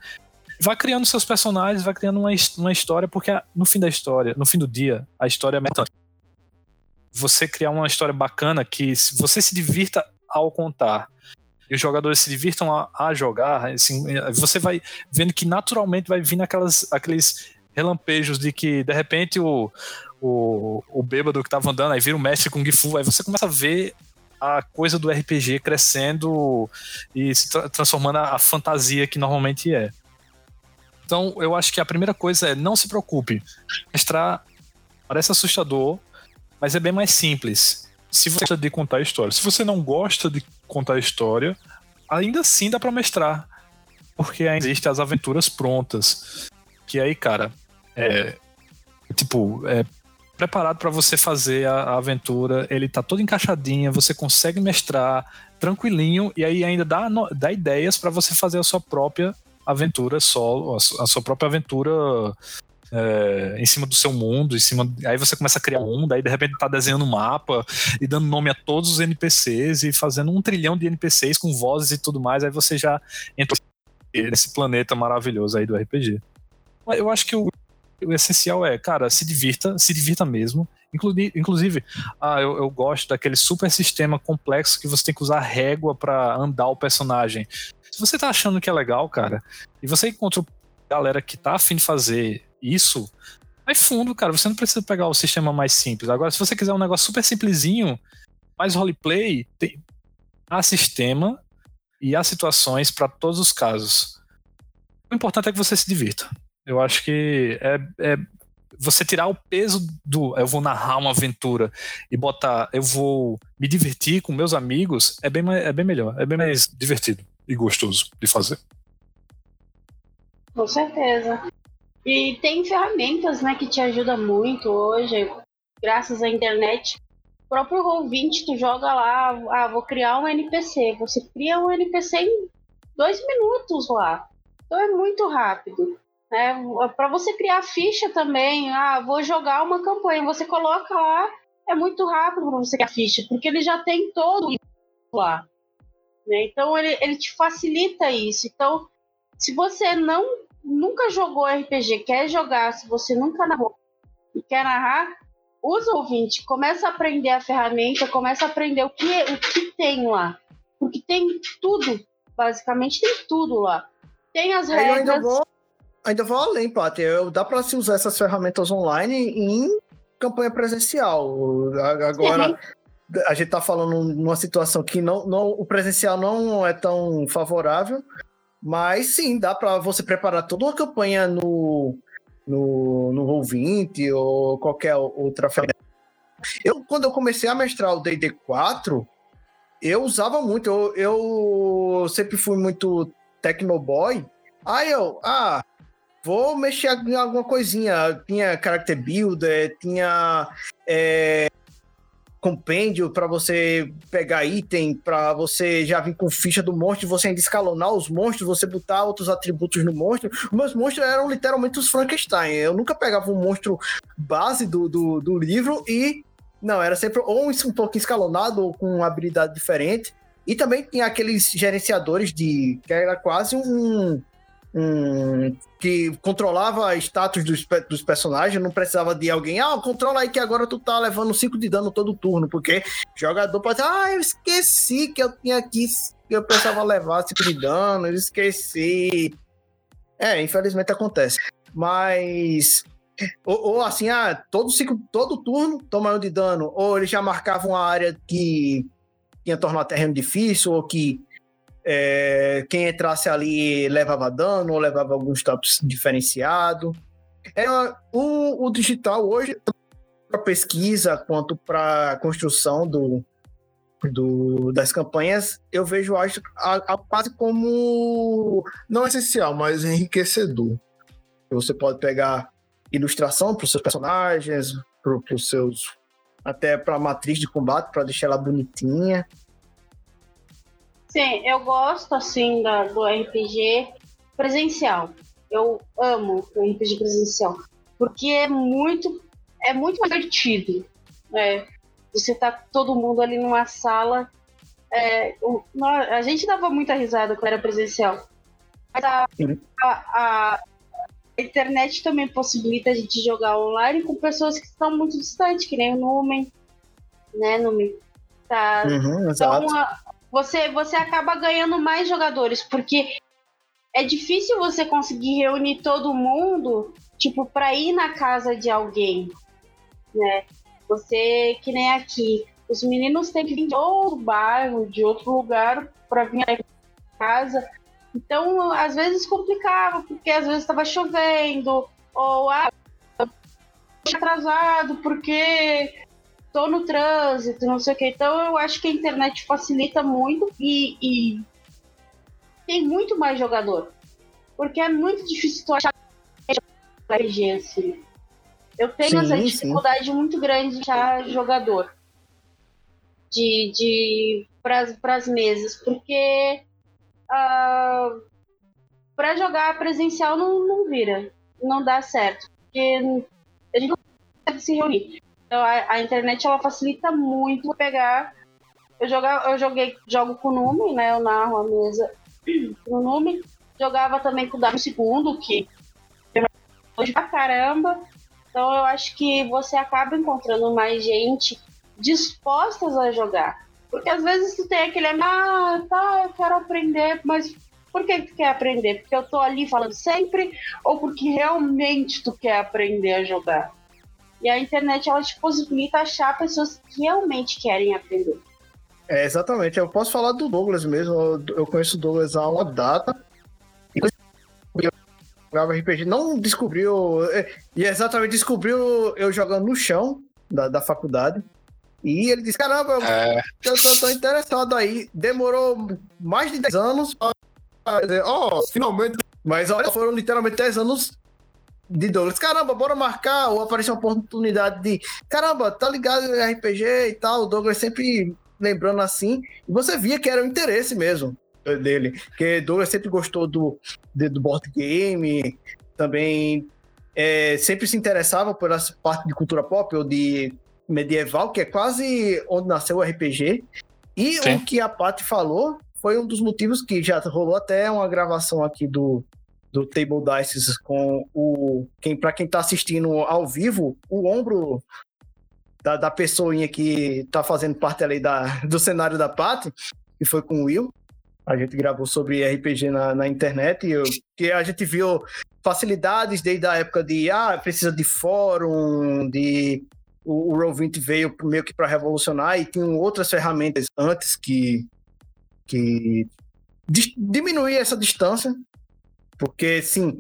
[SPEAKER 2] Vai criando seus personagens, vai criando uma, uma história, porque no fim da história, no fim do dia, a história é metade. Você criar uma história bacana que você se divirta ao contar e os jogadores se divirtam a, a jogar, assim, você vai vendo que naturalmente vai vir aquelas, aqueles relampejos de que de repente o, o, o bêbado que tava andando aí vira um mestre com Gifu, aí você começa a ver a coisa do RPG crescendo e se tra transformando a, a fantasia que normalmente é. Então, eu acho que a primeira coisa é não se preocupe. Mestrar parece assustador, mas é bem mais simples se você gosta de contar história. Se você não gosta de contar história, ainda assim dá para mestrar. Porque ainda existem as aventuras prontas. Que aí, cara, é. Tipo, é preparado para você fazer a, a, aventura, ele tá todo encaixadinho, você consegue mestrar tranquilinho e aí ainda dá, dá ideias para você fazer a sua própria aventura solo, a sua própria aventura é, em cima do seu mundo, em cima. Aí você começa a criar mundo, aí de repente tá desenhando um mapa e dando nome a todos os NPCs e fazendo um trilhão de NPCs com vozes e tudo mais, aí você já entra nesse planeta maravilhoso aí do RPG. Eu acho que o, o essencial é, cara, se divirta, se divirta mesmo. Inclusive, ah, eu, eu, gosto daquele super sistema complexo que você tem que usar régua para andar o personagem. Se você tá achando que é legal, cara, e você encontra galera que tá afim de fazer isso, vai fundo, cara. Você não precisa pegar o sistema mais simples. Agora, se você quiser um negócio super simplesinho, mais roleplay, tem há sistema e há situações para todos os casos. O importante é que você se divirta. Eu acho que é, é você tirar o peso do eu vou narrar uma aventura e botar eu vou me divertir com meus amigos é bem, é bem melhor, é bem mais divertido e gostoso de fazer.
[SPEAKER 3] Com certeza. E tem ferramentas, né, que te ajudam muito hoje, graças à internet. O próprio Roll20, tu joga lá, ah, vou criar um NPC. Você cria um NPC em dois minutos lá. Então é muito rápido. Né? Para você criar ficha também, ah, vou jogar uma campanha, você coloca lá, é muito rápido para você criar ficha, porque ele já tem todo lá. Né? Então ele, ele te facilita isso. Então, se você não nunca jogou RPG, quer jogar, se você nunca narrou e quer narrar, usa o ouvinte, começa a aprender a ferramenta, começa a aprender o que, o que tem lá. Porque tem tudo, basicamente tem tudo lá. Tem as regras. Eu
[SPEAKER 4] ainda vou, ainda vou além, Paty. Dá para se usar essas ferramentas online em campanha presencial. Agora. a gente tá falando numa situação que não, não, o presencial não é tão favorável, mas sim, dá para você preparar toda uma campanha no, no, no Roll20 ou qualquer outra ferramenta. Eu, quando eu comecei a mestrar o D&D 4, eu usava muito, eu, eu sempre fui muito Tecnoboy. Aí eu, ah, vou mexer em alguma coisinha. Tinha Character Builder, tinha é,
[SPEAKER 1] compêndio para você pegar item, para você já vir com ficha do monstro, você ainda escalonar os monstros, você botar outros atributos no monstro. Meus monstros eram literalmente os Frankenstein. Eu nunca pegava um monstro base do, do, do livro e. Não, era sempre ou um pouquinho escalonado ou com uma habilidade diferente. E também tinha aqueles gerenciadores de. que era quase um um, que controlava status dos, dos personagens, não precisava de alguém, ah, controla aí que agora tu tá levando 5 de dano todo turno, porque jogador pode dizer, ah, eu esqueci que eu tinha aqui, que eu precisava levar 5 de dano, eu esqueci. É, infelizmente acontece. Mas. Ou, ou, assim, ah, todo, cinco, todo turno toma um de dano, ou eles já marcavam a área que tinha tornado terreno difícil, ou que é, quem entrasse ali levava dano ou levava algum status diferenciado. É, o, o digital hoje, para pesquisa quanto para construção do, do, das campanhas, eu vejo a, a quase como não essencial, mas enriquecedor. Você pode pegar ilustração para os seus personagens, para os seus até para a matriz de combate, para deixar ela bonitinha.
[SPEAKER 3] Sim, eu gosto assim da, do RPG presencial. Eu amo o RPG presencial. Porque é muito, é muito divertido. Né? Você tá todo mundo ali numa sala. É, o, a gente dava muita risada quando era presencial. Mas a, a, a, internet também possibilita a gente jogar online com pessoas que estão muito distantes, que nem o Numen, né, Numen? Tá,
[SPEAKER 1] uhum, então,
[SPEAKER 3] você, você acaba ganhando mais jogadores, porque é difícil você conseguir reunir todo mundo, tipo, para ir na casa de alguém, né? Você, que nem aqui, os meninos têm que vir de outro bairro, de outro lugar, para vir na casa. Então, às vezes complicava, porque às vezes estava chovendo, ou ah, atrasado porque tô no trânsito, não sei o que. Então eu acho que a internet facilita muito e, e tem muito mais jogador. Porque é muito difícil tu achar RPG assim. Eu tenho sim, essa dificuldade sim. muito grande de achar jogador de, de para as mesas, porque uh, ah, para jogar presencial não, não vira, não dá certo, porque a gente não consegue se reunir. Então a, a, internet ela facilita muito pegar. Eu, jogar, eu joguei, jogo com o Nume, né? Eu narro a mesa com o Nume. Jogava também com o Dado Segundo, que hoje pra caramba. Então eu acho que você acaba encontrando mais gente dispostas a jogar. Porque às vezes tu tem aquele, ah, tá, eu quero aprender, mas por que tu quer aprender? Porque eu tô ali falando sempre ou porque realmente tu quer aprender a jogar? E a internet ela te possibilita achar pessoas que realmente querem aprender.
[SPEAKER 1] É, exatamente. Eu posso falar do Douglas mesmo. Eu conheço o Douglas há uma data. E jogava RPG, não descobriu. É, e exatamente descobriu eu jogando no chão da, da faculdade. E ele disse: Caramba, eu, é. eu tô, tô, interessado aí. Demorou mais de 10 anos pra dizer: Ó, oh, finalmente. Mas olha, foram literalmente 10 anos de Douglas. Caramba, bora marcar, ou apareceu uma oportunidade de. Caramba, tá ligado RPG e tal. O Douglas sempre lembrando assim. E você via que era o interesse mesmo dele. Porque Douglas sempre gostou do, de, do board game, também é, sempre se interessava por essa parte de cultura pop ou de medieval, que é quase onde nasceu o RPG. E Sim. o que a Paty falou foi um dos motivos que já rolou até uma gravação aqui do, do Table Dice com o. Quem, para quem está assistindo ao vivo, o ombro da, da pessoinha que está fazendo parte ali da, do cenário da Pat, que foi com o Will. A gente gravou sobre RPG na, na internet, e eu, que a gente viu facilidades desde a época de ah, precisa de fórum, de o, o Roll20 veio meio que para revolucionar e tinham outras ferramentas antes que que diminuir essa distância porque, sim,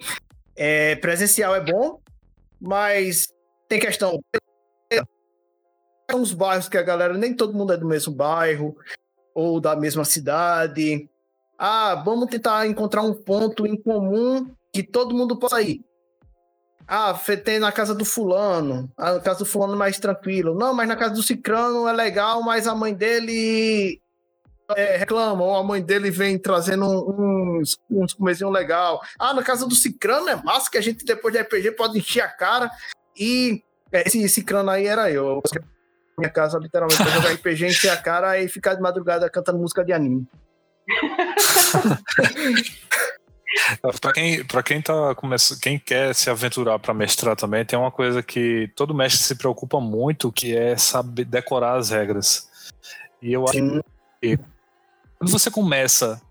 [SPEAKER 1] é, presencial é bom, mas tem questão. Uns bairros que a galera, nem todo mundo é do mesmo bairro ou da mesma cidade. Ah, vamos tentar encontrar um ponto em comum que todo mundo possa ir. Ah, tem na casa do fulano. A casa do fulano é mais tranquilo. Não, mas na casa do Cicrano é legal, mas a mãe dele é, reclama, ou a mãe dele vem trazendo uns, uns comezinhos legal. Ah, na casa do Cicrano é massa, que a gente depois de RPG pode encher a cara. E é, esse Cicrano aí era eu. Minha casa, literalmente, pra jogar RPG, encher a cara e ficar de madrugada cantando música de anime.
[SPEAKER 2] para quem, pra quem tá começando, quem quer se aventurar para mestrar também, tem uma coisa que todo mestre se preocupa muito, que é saber decorar as regras. E eu acho que quando você começa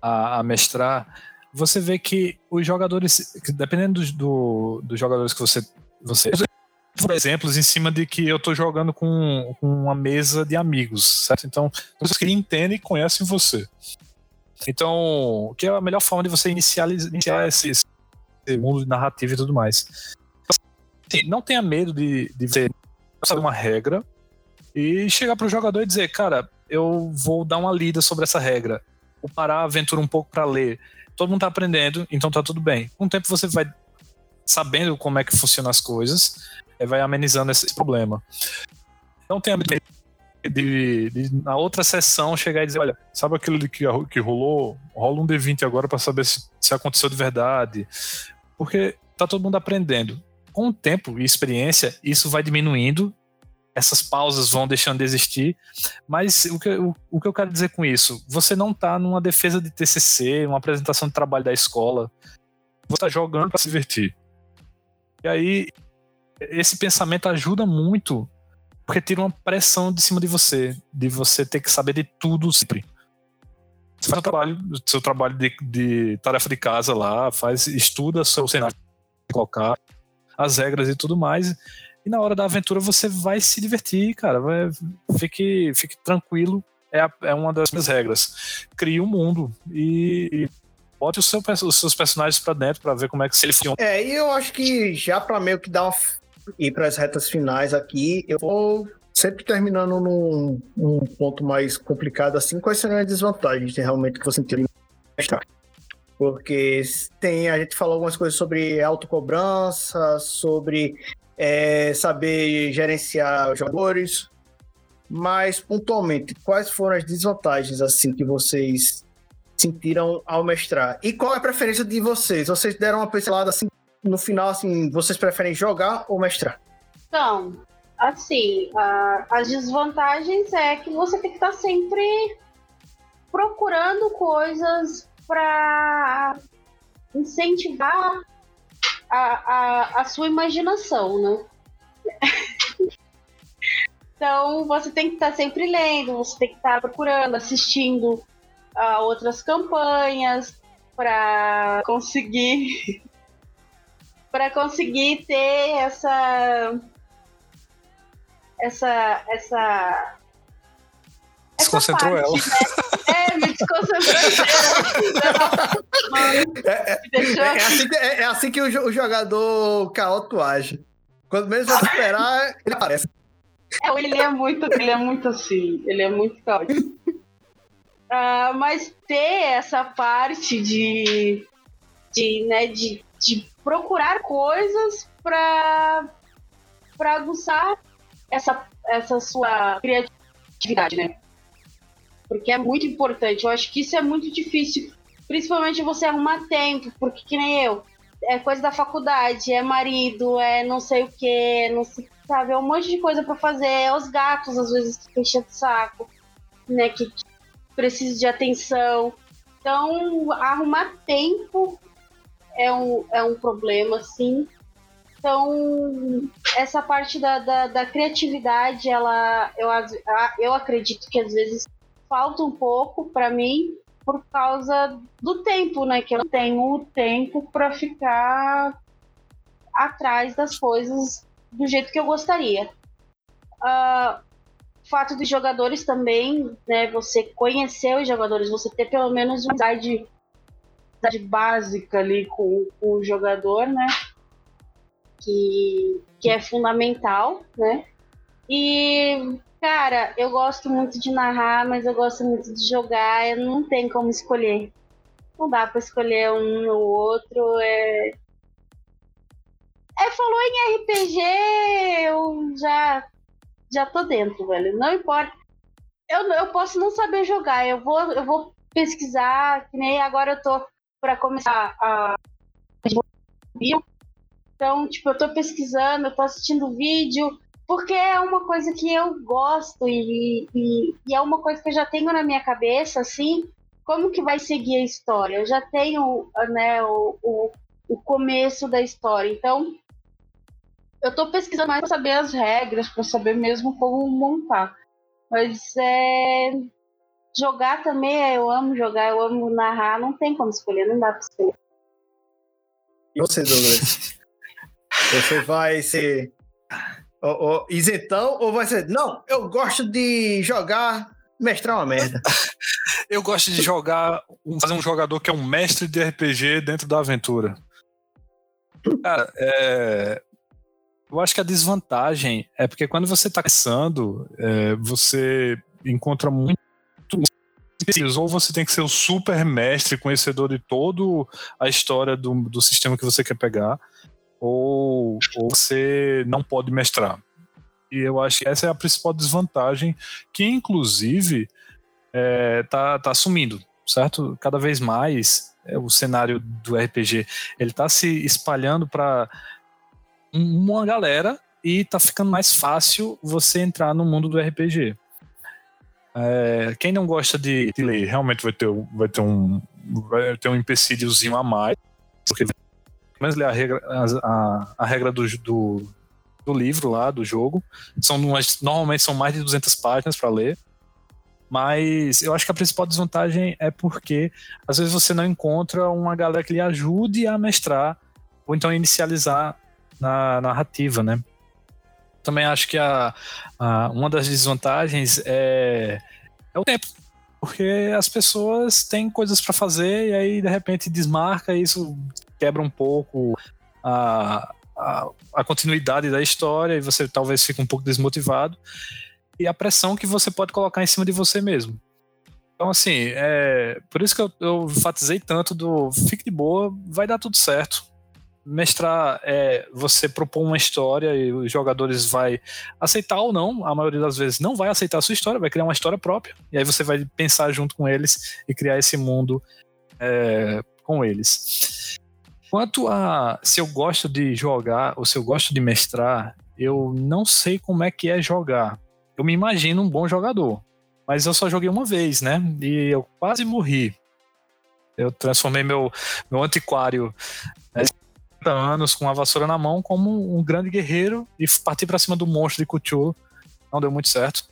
[SPEAKER 2] a, a mestrar, você vê que os jogadores, dependendo dos do, do jogadores que você, você por exemplos em cima de que eu estou jogando com, com, uma mesa de amigos, certo? Então, pessoas que entendem e conhecem você. Então, que é a melhor forma de você iniciar, iniciar esse, esse mundo de narrativa e tudo mais. Assim, não tenha medo de, de você saber uma regra e chegar para o jogador e dizer, cara, eu vou dar uma lida sobre essa regra. Vou parar a aventura um pouco para ler. Todo mundo tá aprendendo, então tá tudo bem. Com o tempo você vai sabendo como é que funcionam as coisas, vai amenizando esse problema. Não medo de, de, na outra sessão chegar e dizer, olha, sabe aquilo que, que rolou? Rola um D20 agora para saber se, se aconteceu de verdade. Porque tá todo mundo aprendendo. Com o tempo e experiência, isso vai diminuindo, essas pausas vão deixando de existir. Mas o que, o, o que eu quero dizer com isso? Você não tá numa defesa de TCC, uma apresentação de trabalho da escola. Você tá jogando para se divertir. E aí, esse pensamento ajuda muito porque tira uma pressão de cima de você, de você ter que saber de tudo sempre. Você faz o trabalho, seu trabalho de, de tarefa de casa lá, faz, estuda seu cenário, colocar as regras e tudo mais. E na hora da aventura você vai se divertir, cara. Vai, fique, fique tranquilo. É, é uma das minhas regras. Crie um mundo e, e bote seu, os seus personagens para dentro para ver como é que se ele funciona.
[SPEAKER 1] É, e eu acho que já para meio que dar uma ir para as retas finais aqui, eu vou sempre terminando num, num, ponto mais complicado assim, quais seriam as desvantagens realmente que você tem Porque tem, a gente falou algumas coisas sobre autocobrança, sobre é, saber gerenciar os jogadores, mas pontualmente, quais foram as desvantagens assim que vocês sentiram ao mestrar? E qual é a preferência de vocês? Vocês deram uma pincelada assim no final, assim, vocês preferem jogar ou mestrar?
[SPEAKER 3] Então, assim, as desvantagens é que você tem que estar sempre procurando coisas para incentivar a, a, a sua imaginação, né? então, você tem que estar sempre lendo, você tem que estar procurando, assistindo a outras campanhas para conseguir para conseguir ter essa essa essa
[SPEAKER 2] Desconcentrou ela. Né?
[SPEAKER 3] É, me desconcentrou.
[SPEAKER 1] é, é, é, assim que, é, é, assim que, o, jogador caótico age. Quando menos vai esperar, ele aparece.
[SPEAKER 3] É, ele é muito, ele é muito assim, ele é muito caótico. Uh, mas ter essa parte de, de, né, de, de procurar coisas para para aguçar essa, essa sua criatividade, né? Porque é muito importante. Eu acho que isso é muito difícil, principalmente você arrumar tempo, porque que nem eu, é coisa da faculdade, é marido, é não sei o que, não sei, sabe, é um monte de coisa para fazer. É os gatos às vezes que enchem de saco, né, que precisam de atenção. Então, arrumar tempo é um, é um problema, sim. Então, essa parte da, da, da, criatividade, ela, eu, eu acredito que às vezes falta um pouco para mim por causa do tempo, né? Que eu tenho tempo para ficar atrás das coisas do jeito que eu gostaria. Uh, fato dos jogadores também, né? Você conhecer os jogadores, você ter pelo menos uma idade básica ali com, com o jogador, né? Que, que é fundamental, né? E, cara, eu gosto muito de narrar, mas eu gosto muito de jogar, eu não tem como escolher. Não dá para escolher um ou outro, é... É, falou em RPG, eu já, já tô dentro, velho. Não importa. Eu, eu posso não saber jogar, eu vou, eu vou pesquisar, que nem agora eu tô para começar a. Então, tipo, eu tô pesquisando, eu tô assistindo vídeo, porque é uma coisa que eu gosto e, e, e, é uma coisa que eu já tenho na minha cabeça, assim, como que vai seguir a história? Eu já tenho, né, o, o, o começo da história, então eu tô pesquisando mais para saber as regras, para saber mesmo como montar. Mas é, jogar também, eu amo jogar, eu amo narrar, não tem como escolher, não dá pra escolher.
[SPEAKER 1] E você, Douglas? você vai ser oh, oh, isentão ou vai ser. Não, eu gosto de jogar, mestrar uma merda.
[SPEAKER 2] eu gosto de jogar, fazer um jogador que é um mestre de RPG dentro da aventura. Cara, é, eu acho que a desvantagem é porque quando você está começando, é, você encontra muito ou você tem que ser o super mestre, conhecedor de toda a história do, do sistema que você quer pegar, ou, ou você não pode mestrar. E eu acho que essa é a principal desvantagem, que inclusive é, tá, tá sumindo, certo? Cada vez mais é, o cenário do RPG ele tá se espalhando para uma galera e tá ficando mais fácil você entrar no mundo do RPG. É, quem não gosta de, de, ler realmente vai ter, vai ter um vai ter um empecilhozinho a mais, porque mas ler a regra, a, a, regra do, do, do, livro lá, do jogo. São umas, normalmente são mais de 200 páginas para ler. Mas eu acho que a principal desvantagem é porque às vezes você não encontra uma galera que lhe ajude a mestrar ou então inicializar na narrativa, né? Também acho que a, a uma das desvantagens é, é o tempo porque as pessoas têm coisas para fazer e aí de repente desmarca e isso quebra um pouco a, a, a, continuidade da história e você talvez fique um pouco desmotivado e a pressão que você pode colocar em cima de você mesmo. Então, assim, é, por isso que eu, eu enfatizei tanto do fique de boa, vai dar tudo certo mestrar é você propor uma história e os jogadores vai aceitar ou não, a maioria das vezes não vai aceitar a sua história, vai criar uma história própria, e aí você vai pensar junto com eles e criar esse mundo é, com eles. Quanto a se eu gosto de jogar ou se eu gosto de mestrar, eu não sei como é que é jogar. Eu me imagino um bom jogador, mas eu só joguei uma vez, né? E eu quase morri. Eu transformei meu, meu antiquário né, anos com a vassoura na mão como um grande guerreiro e partir para cima do monstro de Cthulhu. Não deu muito certo.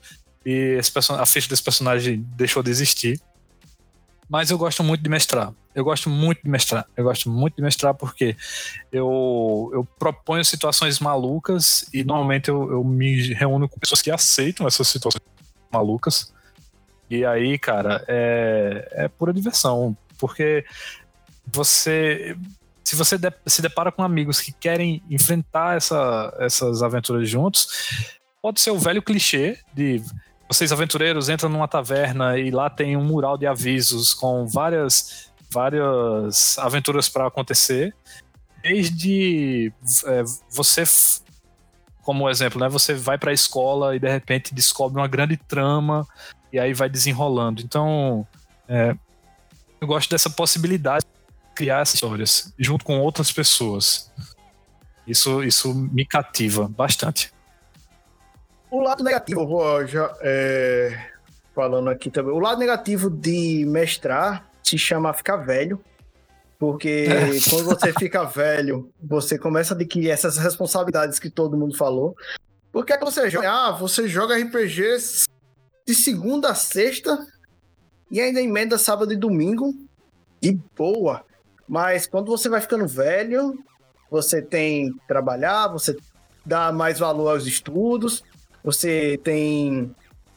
[SPEAKER 2] E a ficha desse personagem deixou de existir. Mas eu gosto muito de mestrar. Eu gosto muito de mestrar. Eu gosto muito de mestrar porque eu, eu proponho situações malucas e normalmente eu, eu me reúno com pessoas que aceitam essas situações malucas. E aí, cara, é, é pura diversão. Porque você se você de, se depara com amigos que querem enfrentar essa, essas aventuras juntos, pode ser o velho clichê de vocês aventureiros entram numa taverna e lá tem um mural de avisos com várias várias aventuras para acontecer, desde é, você como exemplo, né, você vai para a escola e de repente descobre uma grande trama e aí vai desenrolando. Então, é, eu gosto dessa possibilidade criar essas histórias junto com outras pessoas. Isso, isso me cativa bastante.
[SPEAKER 1] O lado negativo, já é, falando aqui também, o lado negativo de mestrar se chama ficar velho. Porque é. quando você fica velho, você começa a adquirir essas responsabilidades que todo mundo falou. Porque é que você joga? Ah, você joga RPG de segunda a sexta e ainda emenda sábado e domingo. De boa. Mas quando você vai ficando velho, você tem que trabalhar, você dá mais valor aos estudos, você tem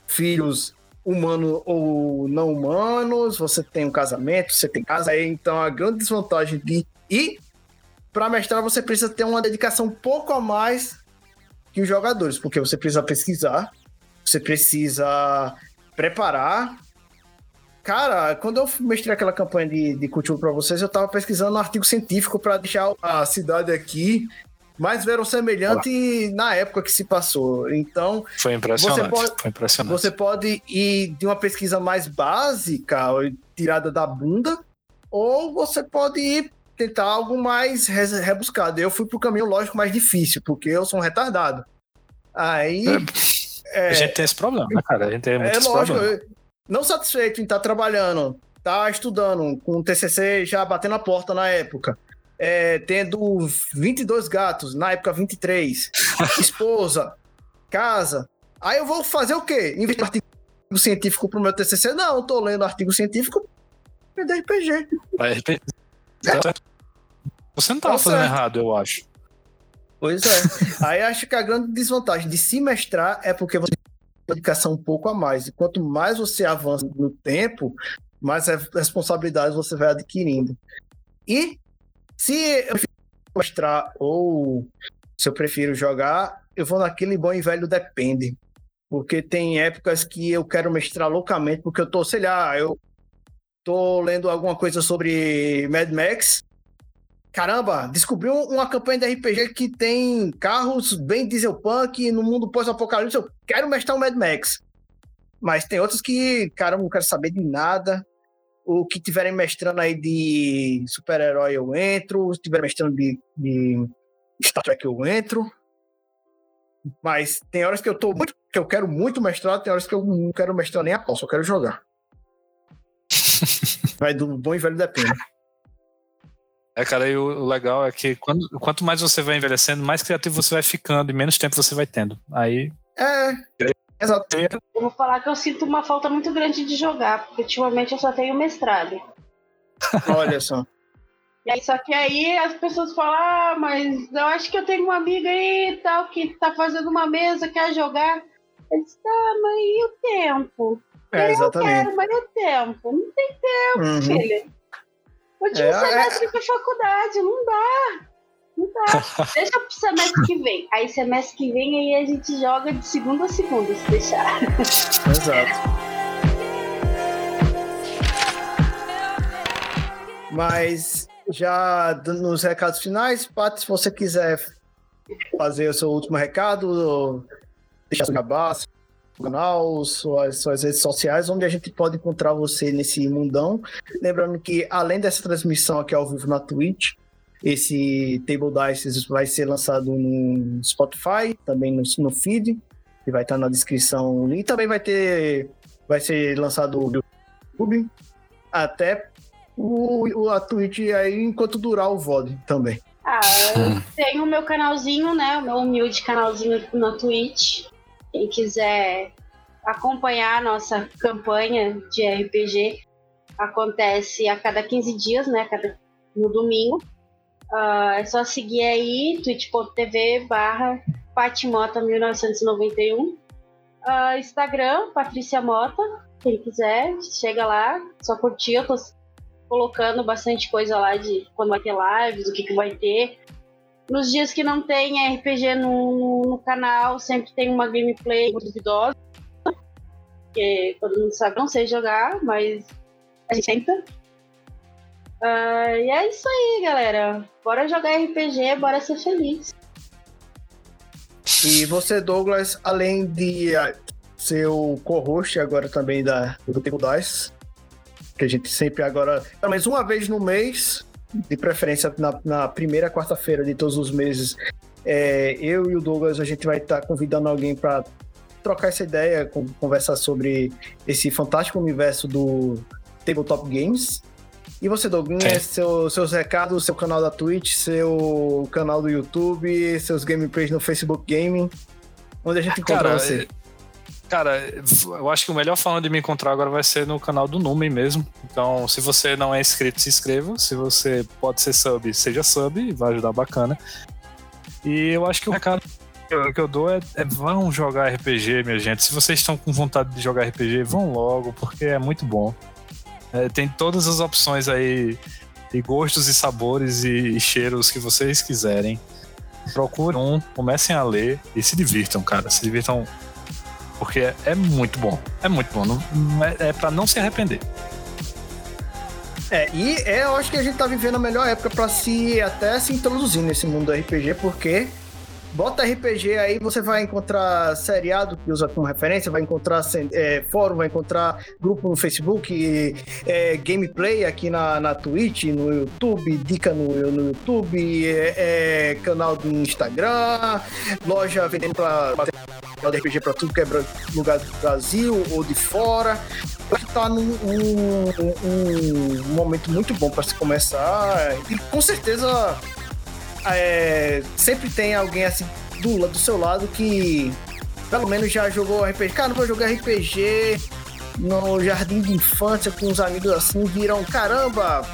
[SPEAKER 1] filhos humanos ou não humanos, você tem um casamento, você tem casa, então a grande desvantagem de ir para mestrar você precisa ter uma dedicação um pouco a mais que os jogadores, porque você precisa pesquisar, você precisa preparar, Cara, quando eu mestrei aquela campanha de, de para vocês, eu tava pesquisando um artigo científico para deixar a cidade aqui mais verossemelhante na época que se passou. Então,
[SPEAKER 2] Foi impressionante.
[SPEAKER 1] Você pode-
[SPEAKER 2] Foi impressionante.
[SPEAKER 1] você pode ir de uma pesquisa mais básica, tirada da bunda, ou você pode ir tentar algo mais rebuscado. Eu fui pro caminho lógico mais difícil, porque eu sou um retardado. Aí. é,
[SPEAKER 2] A gente tem esse problema, né, cara? A gente tem muito
[SPEAKER 1] é lógico, eu- não satisfeito em estar trabalhando, tá estudando, com o TCC já batendo a porta na época, é, tendo 22 gatos, na época 23, esposa, casa. Aí eu vou fazer o quê? Em artigo científico pro meu TCC? Não, eu tô lendo artigo científico de RPG.
[SPEAKER 2] Vai repetir. Você não tava
[SPEAKER 1] Tá
[SPEAKER 2] fazendo
[SPEAKER 1] certo.
[SPEAKER 2] errado, eu acho.
[SPEAKER 1] Pois é. Aí acho que a grande desvantagem de se mestrar é porque você tem dedicação um pouco a mais. E quanto mais você avança no tempo, mais re- responsabilidades você vai adquirindo. E se eu mestrar ou se eu prefiro jogar, eu vou naquele bom e velho depende. Porque tem épocas que eu quero mestrar loucamente, porque eu tô, sei lá, eu tô lendo alguma coisa sobre Mad Max, Caramba, descobri um- uma campanha de RPG que tem carros bem dieselpunk no mundo pós-apocalipse. Eu quero mestrar um Mad Max. Mas tem outros que, cara, eu não quero saber de nada. O que tiverem mestrando aí de super-herói eu entro. Se tiverem mestrando de, de Star Trek eu entro. Mas tem horas que eu tô muito, que eu quero muito mestrar, tem horas que eu não quero mestrar nem a pau, só quero jogar. Vai do bom e velho depende.
[SPEAKER 2] É, cara, e o o legal é que quando, quanto mais você vai envelhecendo, mais criativo você vai ficando e menos tempo você vai tendo. Aí.
[SPEAKER 1] É, exato.
[SPEAKER 3] Eu vou falar que eu sinto uma falta muito grande de jogar, porque ultimamente eu só tenho mestrado.
[SPEAKER 1] Olha só.
[SPEAKER 3] E aí, só que aí as pessoas falam, ah, mas eu acho que eu tenho uma amiga aí e tal, que tá fazendo uma mesa, quer jogar. Eu disse, tá, mas e o tempo?
[SPEAKER 1] É, exatamente.
[SPEAKER 3] Quero, mas e o tempo? Não tem tempo,
[SPEAKER 1] Uhum.
[SPEAKER 3] filha. Último
[SPEAKER 1] É,
[SPEAKER 3] semestre da faculdade, não dá. Dá. Deixa pro semestre que vem. Aí semestre que vem aí a gente joga de segunda a segunda, se deixar.
[SPEAKER 1] Exato. Mas já nos recados finais, Paty, se você quiser fazer o seu último recado, deixar seu jabá, seu canal, suas, suas redes sociais, onde a gente pode encontrar você nesse mundão. Lembrando que além dessa transmissão aqui ao vivo na Twitch, esse Table Dice vai ser lançado no Spotify, também no, no feed, que vai estar na descrição. E também vai ter. Vai ser lançado no YouTube. Até o, o- a Twitch aí enquanto durar o VOD também.
[SPEAKER 3] Ah, eu tenho o meu canalzinho, né? O meu humilde canalzinho na Twitch. Quem quiser acompanhar a nossa campanha de RPG, acontece a cada 15 dias, né? Cada, no domingo. Ah, é só seguir aí, twitch.tv barra patimota1991. Ah, Instagram, Patrícia Mota. Quem quiser, chega lá, só curtir. Eu tô colocando bastante coisa lá de quando vai ter lives, o que, que vai ter. Nos dias que não tem RPG no, no canal, sempre tem uma gameplay duvidosa. Porque todo mundo sabe, não sei jogar, mas a gente tenta. Ah, e é isso aí, galera. Bora jogar RPG, bora ser feliz.
[SPEAKER 1] E você, Douglas, além de ser o co-host agora também da, do Table Dice, que a gente sempre agora, pelo menos uma vez no mês, de preferência na, na primeira quarta-feira de todos os meses, é, eu e o Douglas, a gente vai estar convidando alguém para trocar essa ideia, con- conversar sobre esse fantástico universo do Tabletop Games. E você, Douglas, seu, seus recados, seu canal da Twitch, seu canal do YouTube, seus gameplays no Facebook Gaming, onde a gente encontra
[SPEAKER 2] Cara,
[SPEAKER 1] você?
[SPEAKER 2] Cara, eu acho que o melhor forma de me encontrar agora vai ser no canal do Numen mesmo. Então, se você não é inscrito, se inscreva. Se você pode ser sub, seja sub, vai ajudar bacana. E eu acho que o recado que eu, que eu dou é, é vão jogar RPG, minha gente. Se vocês estão com vontade de jogar RPG, vão logo, porque é muito bom. É, tem todas as opções aí, e gostos e sabores e, e cheiros que vocês quiserem. Procurem um, comecem a ler e se divirtam, cara. Se divirtam porque é, é muito bom. É muito bom. Não é, é para não se arrepender.
[SPEAKER 1] É, e é, eu acho que a gente tá vivendo a melhor época para se até se introduzir nesse mundo do RPG, porque bota RPG aí, você vai encontrar seriado que usa como referência, vai encontrar é, fórum, vai encontrar grupo no Facebook, é, gameplay aqui na, na Twitch, no YouTube, dica no, no YouTube, é, é canal do Instagram, loja vendendo para RPG para tudo que é lugar do Brasil ou de fora. Acho que tá num um, um, um momento muito bom para se começar e com certeza é, sempre tem alguém assim do, do seu lado que pelo menos já jogou RPG. Cara, não vou jogar RPG no jardim de infância com os amigos assim, viram caramba,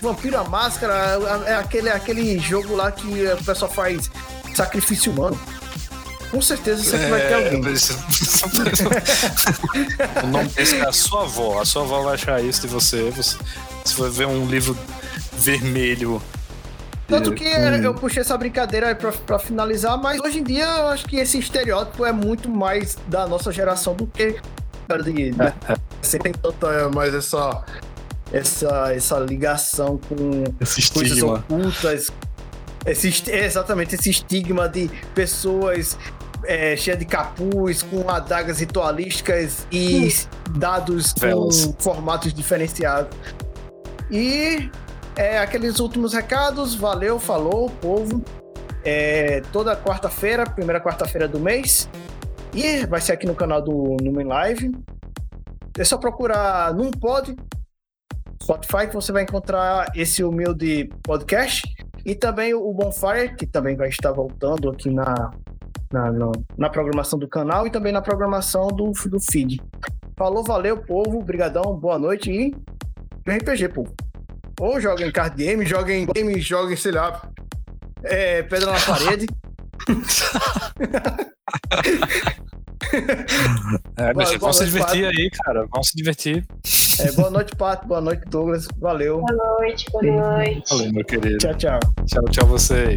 [SPEAKER 1] Vampiro a Máscara, é aquele, aquele jogo lá que o pessoal faz sacrifício humano. Com certeza sempre é, vai ter é, alguém.
[SPEAKER 2] o nome desse é a sua avó. A sua avó vai achar isso de você. você for ver um livro vermelho
[SPEAKER 1] tanto que eu puxei essa brincadeira pra, pra finalizar, mas hoje em dia eu acho que esse estereótipo é muito mais da nossa geração do que né? Você tem tanta mais essa, essa, essa ligação com
[SPEAKER 2] esse
[SPEAKER 1] coisas
[SPEAKER 2] estigma.
[SPEAKER 1] ocultas. Esse, exatamente, esse estigma de pessoas é, cheias de capuz, com adagas ritualísticas e hum. dados Velas. com formatos diferenciados. E é, aqueles últimos recados, valeu, falou, povo. É, toda quarta-feira, primeira quarta-feira do mês. E vai ser aqui no canal do Numen Live. É só procurar Num Pod, Spotify, que você vai encontrar esse humilde podcast. E também o Bonfire, que também vai estar voltando aqui na, na, na, na programação do canal e também na programação do, do feed. Falou, valeu, povo. Obrigadão, boa noite e RPG, povo. Ou joga em card game, joga em game, joga em, sei lá, é, pedra na parede.
[SPEAKER 2] é, mas boa, vamos se divertir Pato. aí, cara. Vamos se divertir.
[SPEAKER 1] É, boa noite, Pato. Boa noite, Douglas. Valeu.
[SPEAKER 3] Boa noite, boa noite.
[SPEAKER 2] Valeu, meu querido.
[SPEAKER 1] Tchau, tchau.
[SPEAKER 2] Tchau, tchau vocês.